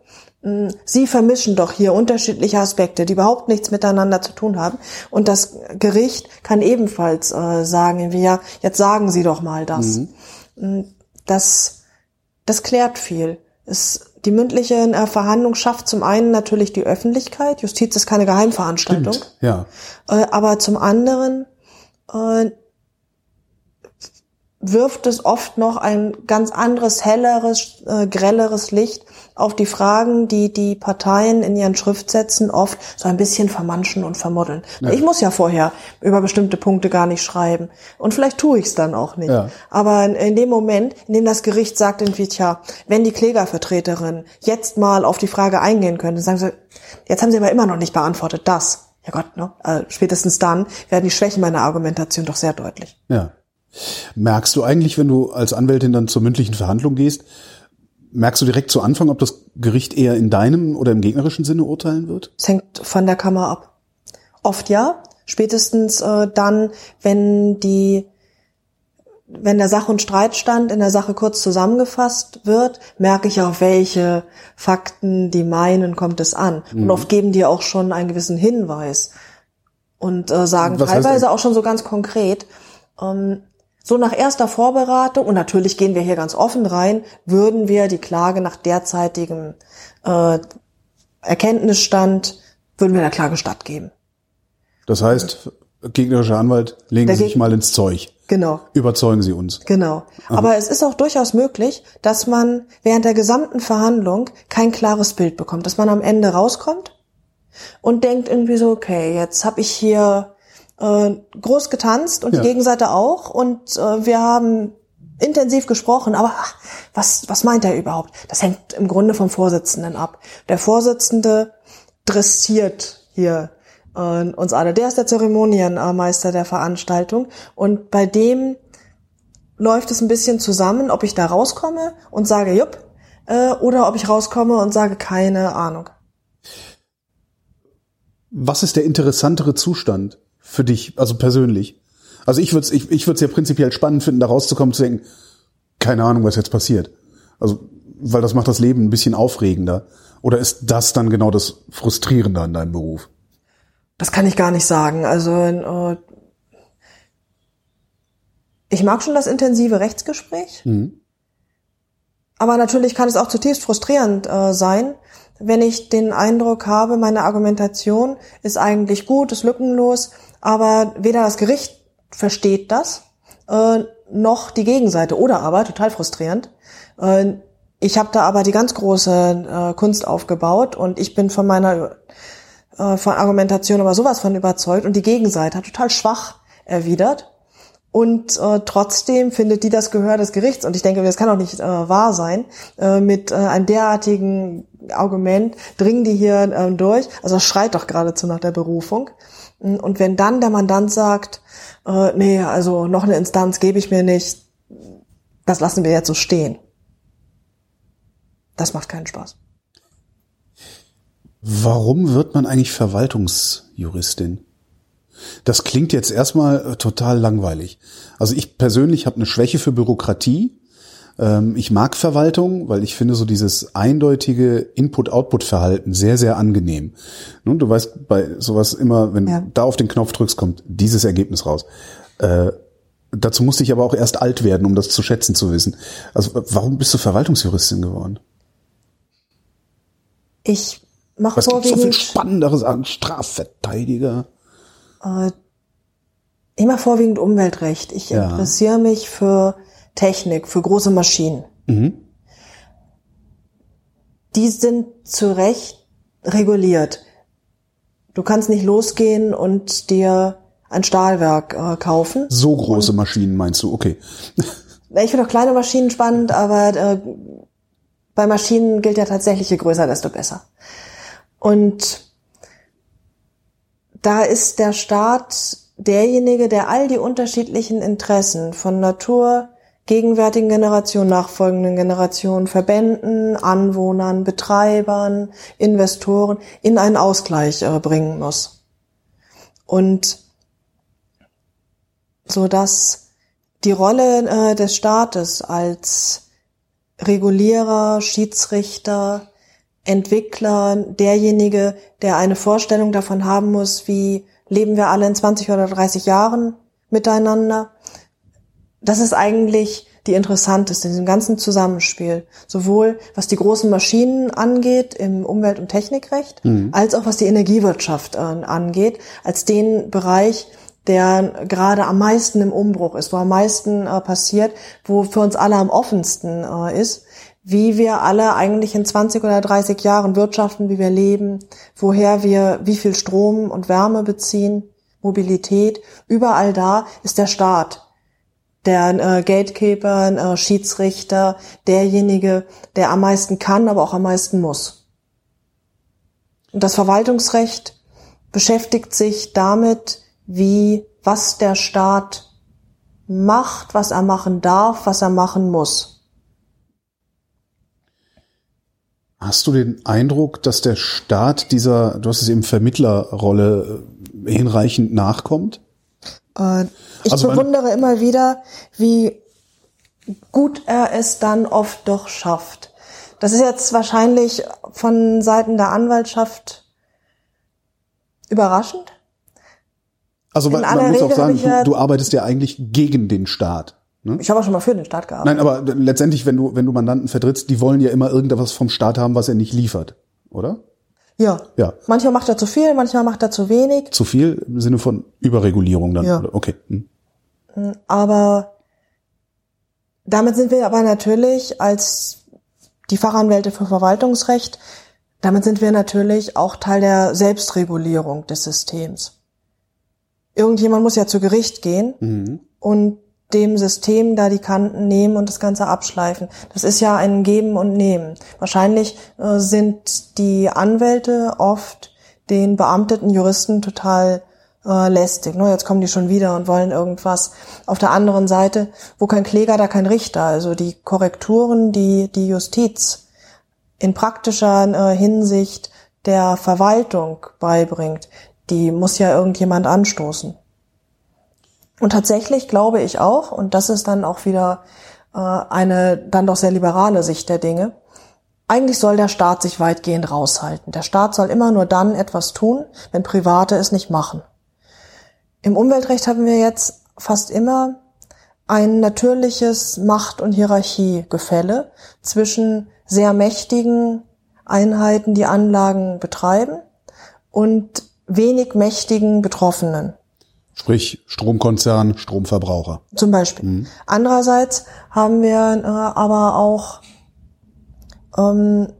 C: Sie vermischen doch hier unterschiedliche Aspekte, die überhaupt nichts miteinander zu tun haben. Und das Gericht kann ebenfalls äh, sagen, wir, jetzt sagen Sie doch mal das. Mh, Das, das klärt viel. Es, die mündliche äh, Verhandlung schafft zum einen natürlich die Öffentlichkeit. Justiz ist keine Geheimveranstaltung.
B: Ja.
C: Äh, aber zum anderen äh, wirft es oft noch ein ganz anderes, helleres, äh, grelleres Licht auf die Fragen, die die Parteien in ihren Schriftsätzen oft so ein bisschen vermanschen und vermoddeln. Ich muss ja vorher über bestimmte Punkte gar nicht schreiben. Und vielleicht tue ich es dann auch nicht.
B: Ja.
C: Aber in, in dem Moment, in dem das Gericht sagt irgendwie, tja, wenn die Klägervertreterin jetzt mal auf die Frage eingehen könnte, sagen sie, jetzt haben sie aber immer noch nicht beantwortet das. Ja Gott, ne? Äh, spätestens dann werden die Schwächen meiner Argumentation doch sehr deutlich.
B: Ja. Merkst du eigentlich, wenn du als Anwältin dann zur mündlichen Verhandlung gehst, merkst du direkt zu Anfang, ob das Gericht eher in deinem oder im gegnerischen Sinne urteilen wird?
C: Es hängt von der Kammer ab. Oft ja, spätestens äh, dann, wenn die wenn der Sach- und Streitstand in der Sache kurz zusammengefasst wird, merke ich auf welche Fakten die meinen, kommt es an. Mhm. Und oft geben die auch schon einen gewissen Hinweis und äh, sagen Was teilweise auch schon so ganz konkret, ähm, so nach erster Vorberatung, und natürlich gehen wir hier ganz offen rein, würden wir die Klage nach derzeitigem äh, Erkenntnisstand, würden wir der Klage stattgeben.
B: Das heißt, gegnerischer Anwalt, legen Sie sich mal ins Zeug.
C: Genau.
B: Überzeugen Sie uns.
C: Genau. Aha. Aber es ist auch durchaus möglich, dass man während der gesamten Verhandlung kein klares Bild bekommt, dass man am Ende rauskommt und denkt irgendwie so, okay, jetzt habe ich hier äh, groß getanzt und ja. die Gegenseite auch und äh, wir haben intensiv gesprochen, aber ach, was, was meint er überhaupt? Das hängt im Grunde vom Vorsitzenden ab. Der Vorsitzende dressiert hier äh, uns alle. Der ist der Zeremonienmeister der Veranstaltung und bei dem läuft es ein bisschen zusammen, ob ich da rauskomme und sage jupp äh, oder ob ich rauskomme und sage keine Ahnung.
B: Was ist der interessantere Zustand für dich, also persönlich? Also ich würde es ich, ich würd's ja prinzipiell spannend finden, da rauszukommen zu denken, keine Ahnung, was jetzt passiert. Also, weil das macht das Leben ein bisschen aufregender. Oder ist das dann genau das Frustrierende an deinem Beruf?
C: Das kann ich gar nicht sagen. Also äh, ich mag schon das intensive Rechtsgespräch. Mhm. Aber natürlich kann es auch zutiefst frustrierend äh, sein, wenn ich den Eindruck habe, meine Argumentation ist eigentlich gut, ist lückenlos, aber weder das Gericht versteht das, äh, noch die Gegenseite. Oder aber, total frustrierend, äh, ich habe da aber die ganz große äh, Kunst aufgebaut und ich bin von meiner äh, von Argumentation aber sowas von überzeugt und die Gegenseite hat total schwach erwidert. Und äh, trotzdem findet die das Gehör des Gerichts, und ich denke, das kann auch nicht äh, wahr sein, äh, mit äh, einem derartigen Argument dringen die hier äh, durch. Also das schreit doch geradezu nach der Berufung. Und wenn dann der Mandant sagt, äh, nee, also noch eine Instanz gebe ich mir nicht, das lassen wir jetzt so stehen. Das macht keinen Spaß.
B: Warum wird man eigentlich Verwaltungsjuristin? Das klingt jetzt erstmal äh, total langweilig. Also ich persönlich habe eine Schwäche für Bürokratie. Ähm, ich mag Verwaltung, weil ich finde so dieses eindeutige Input-Output-Verhalten sehr, sehr angenehm. Nun, du weißt bei sowas immer, wenn ja. da auf den Knopf drückst, kommt dieses Ergebnis raus. Äh, dazu musste ich aber auch erst alt werden, um das zu schätzen zu wissen. Also warum bist du Verwaltungsjuristin geworden?
C: Ich mache
B: vorwiegend... Was so viel Spannenderes an Strafverteidiger?
C: Äh, ich mache vorwiegend Umweltrecht. Ich ja. interessiere mich für Technik, für große Maschinen. Mhm. Die sind zu Recht reguliert. Du kannst nicht losgehen und dir ein Stahlwerk äh, kaufen.
B: So große und, Maschinen meinst du? Okay.
C: Ich finde auch kleine Maschinen spannend, aber äh, bei Maschinen gilt ja tatsächlich, je größer, desto besser. Und da ist der Staat derjenige, der all die unterschiedlichen Interessen von Natur, gegenwärtigen Generationen, nachfolgenden Generationen, Verbänden, Anwohnern, Betreibern, Investoren in einen Ausgleich äh, bringen muss. Und so dass die Rolle äh, des Staates als Regulierer, Schiedsrichter, Entwickler, derjenige, der eine Vorstellung davon haben muss, wie leben wir alle in 20 oder 30 Jahren miteinander. Das ist eigentlich die interessanteste in diesem ganzen Zusammenspiel. Sowohl was die großen Maschinen angeht im Umwelt- und Technikrecht, mhm. als auch was die Energiewirtschaft äh, angeht, als den Bereich, der gerade am meisten im Umbruch ist, wo am meisten äh, passiert, wo für uns alle am offensten äh, ist, wie wir alle eigentlich in 20 oder 30 Jahren wirtschaften, wie wir leben, woher wir wie viel Strom und Wärme beziehen, Mobilität, überall da ist der Staat. Der äh, Gatekeeper, äh, Schiedsrichter, derjenige, der am meisten kann, aber auch am meisten muss. Und das Verwaltungsrecht beschäftigt sich damit, wie, was der Staat macht, was er machen darf, was er machen muss.
B: Hast du den Eindruck, dass der Staat dieser, du hast es eben Vermittlerrolle äh, hinreichend nachkommt?
C: Ich
B: Also
C: bewundere immer wieder, wie gut er es dann oft doch schafft. Das ist jetzt wahrscheinlich von Seiten der Anwaltschaft überraschend.
B: Also man, man muss auch sagen, du, du arbeitest ja eigentlich gegen den Staat. Ne?
C: Ich habe auch schon mal für den Staat gearbeitet.
B: Nein, aber letztendlich, wenn du, wenn du Mandanten vertrittst, die wollen ja immer irgendetwas vom Staat haben, was er nicht liefert, oder?
C: Ja.
B: Ja.
C: Manchmal macht er zu viel, manchmal macht er zu wenig.
B: Zu viel im Sinne von Überregulierung dann.
C: Ja.
B: Okay. Hm.
C: Aber damit sind wir aber natürlich als die Fachanwälte für Verwaltungsrecht, damit sind wir natürlich auch Teil der Selbstregulierung des Systems. Irgendjemand muss ja zu Gericht gehen und dem System da die Kanten nehmen und das Ganze abschleifen. Das ist ja ein Geben und Nehmen. Wahrscheinlich äh, sind die Anwälte oft den beamteten Juristen total äh, lästig. Ne? Jetzt kommen die schon wieder und wollen irgendwas. Auf der anderen Seite, wo kein Kläger, da kein Richter. Also die Korrekturen, die die Justiz in praktischer äh, Hinsicht der Verwaltung beibringt, die muss ja irgendjemand anstoßen. Und tatsächlich glaube ich auch, und das ist dann auch wieder äh, eine dann doch sehr liberale Sicht der Dinge, eigentlich soll der Staat sich weitgehend raushalten. Der Staat soll immer nur dann etwas tun, wenn Private es nicht machen. Im Umweltrecht haben wir jetzt fast immer ein natürliches Macht- und Hierarchiegefälle zwischen sehr mächtigen Einheiten, die Anlagen betreiben, und wenig mächtigen Betroffenen.
B: Sprich Stromkonzern, Stromverbraucher.
C: Zum Beispiel. Andererseits haben wir äh, aber auch ähm,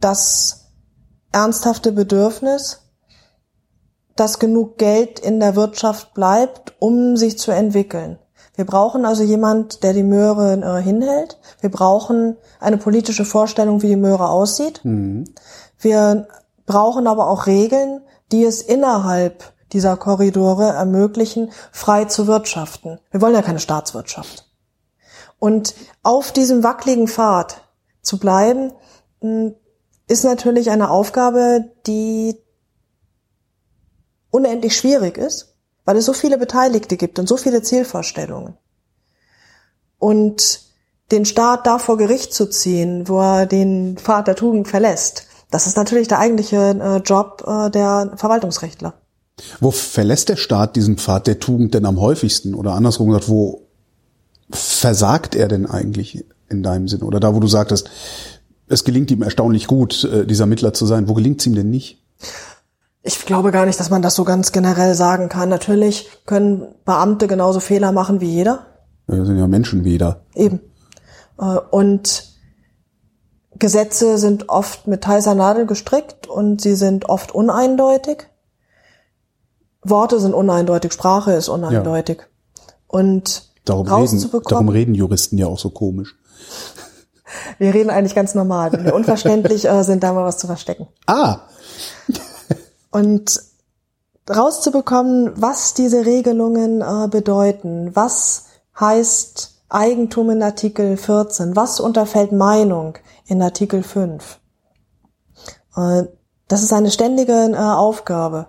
C: das ernsthafte Bedürfnis, dass genug Geld in der Wirtschaft bleibt, um sich zu entwickeln. Wir brauchen also jemand, der die Möhre äh, hinhält. Wir brauchen eine politische Vorstellung, wie die Möhre aussieht. Wir brauchen aber auch Regeln, die es innerhalb dieser Korridore ermöglichen, frei zu wirtschaften. Wir wollen ja keine Staatswirtschaft. Und auf diesem wackeligen Pfad zu bleiben, mh, ist natürlich eine Aufgabe, die unendlich schwierig ist, weil es so viele Beteiligte gibt und so viele Zielvorstellungen. Und den Staat da vor Gericht zu ziehen, wo er den Pfad der Tugend verlässt, das ist natürlich der eigentliche äh, Job äh, der Verwaltungsrechtler.
B: Wo verlässt der Staat diesen Pfad der Tugend denn am häufigsten? Oder andersrum gesagt, wo versagt er denn eigentlich in deinem Sinn? Oder da, wo du sagtest, es gelingt ihm erstaunlich gut, äh, dieser Mittler zu sein. Wo gelingt es ihm denn nicht?
C: Ich glaube gar nicht, dass man das so ganz generell sagen kann. Natürlich können Beamte genauso Fehler machen wie jeder.
B: Wir sind ja Menschen wieder.
C: Eben. Äh, Und Gesetze sind oft mit heißer Nadel gestrickt und sie sind oft uneindeutig. Worte sind uneindeutig, Sprache ist uneindeutig. Und
B: Darum reden,
C: rauszubekommen,
B: darum reden Juristen ja auch so komisch.
C: wir reden eigentlich ganz normal. Wenn wir unverständlich äh, sind, da wir was zu verstecken.
B: Ah,
C: Und rauszubekommen, was diese Regelungen äh, bedeuten, was heißt Eigentum in Artikel 14, was unterfällt Meinung in Artikel 5. Äh, das ist eine ständige äh, Aufgabe.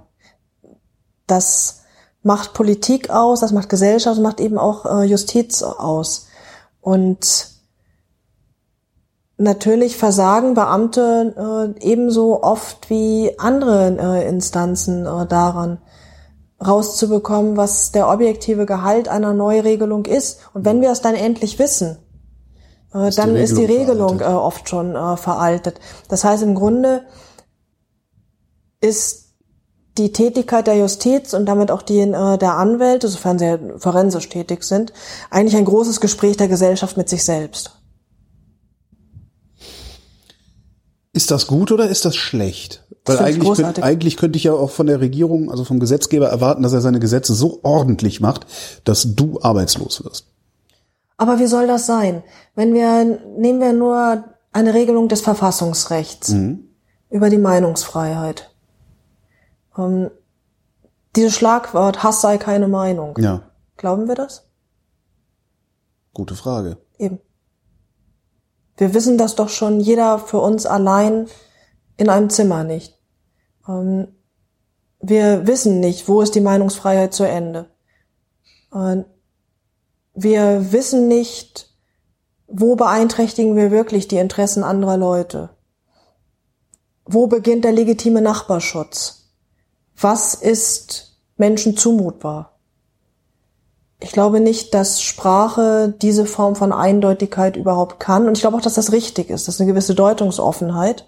C: Das macht Politik aus, das macht Gesellschaft, das macht eben auch äh, Justiz aus. Und Natürlich versagen Beamte äh, ebenso oft wie andere äh, Instanzen äh, daran, rauszubekommen, was der objektive Gehalt einer Neuregelung ist. Und wenn wir es dann endlich wissen, äh,
B: Ist die
C: dann ist die
B: Regelung
C: Regelung äh,
B: veraltet.
C: oft schon veraltet. Das heißt, im Grunde ist die Tätigkeit der Justiz und damit auch die äh, der Anwälte, sofern sie forensisch tätig sind, eigentlich ein großes Gespräch der Gesellschaft mit sich selbst.
B: ist das gut oder ist das schlecht? Weil eigentlich, könnt, eigentlich könnte ich ja auch von der Regierung, also vom Gesetzgeber erwarten, dass er seine Gesetze so ordentlich macht, dass du arbeitslos wirst.
C: Aber wie soll das sein? Wenn wir, nehmen wir nur eine Regelung des Verfassungsrechts über die Meinungsfreiheit. Ähm, dieses Schlagwort Hass sei keine Meinung.
B: Ja,
C: Glauben wir das?
B: gute Frage.
C: Eben. Wir wissen das doch schon jeder für uns allein in einem Zimmer nicht. Ähm, wir wissen nicht, wo ist die Meinungsfreiheit zu Ende. Und wir wissen nicht, wo beeinträchtigen wir wirklich die Interessen anderer Leute. Wo beginnt der legitime Nachbarschutz? Was ist Menschen zumutbar? Ich glaube nicht, dass Sprache diese Form von Eindeutigkeit überhaupt kann. Und ich glaube auch, dass das richtig ist, dass eine gewisse Deutungsoffenheit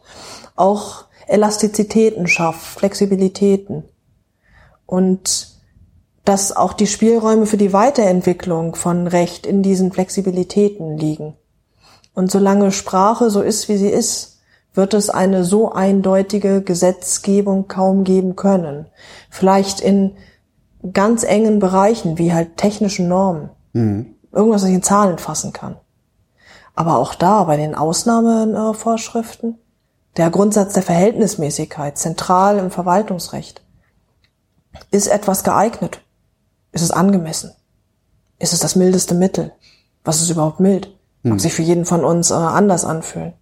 C: auch Elastizitäten schafft, Flexibilitäten. Und dass auch die Spielräume für die Weiterentwicklung von Recht in diesen Flexibilitäten liegen. Und solange Sprache so ist, wie sie ist, wird es eine so eindeutige Gesetzgebung kaum geben können. Vielleicht in ganz engen Bereichen, wie halt technischen Normen. Mhm. Irgendwas, was ich in Zahlen fassen kann. Aber auch da, bei den Ausnahmevorschriften, der Grundsatz der Verhältnismäßigkeit, zentral im Verwaltungsrecht, ist etwas geeignet? Ist es angemessen? Ist es das mildeste Mittel? Was ist überhaupt mild? Mag hm. sich für jeden von uns äh, anders anfühlen.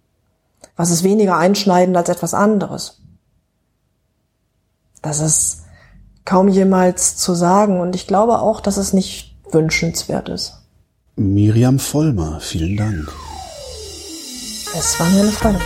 C: Was ist weniger einschneidend als etwas anderes? Das ist kaum jemals zu sagen. Und ich glaube auch, dass es nicht wünschenswert ist.
B: Miriam Vollmer, vielen Dank.
C: Es war mir eine Freude.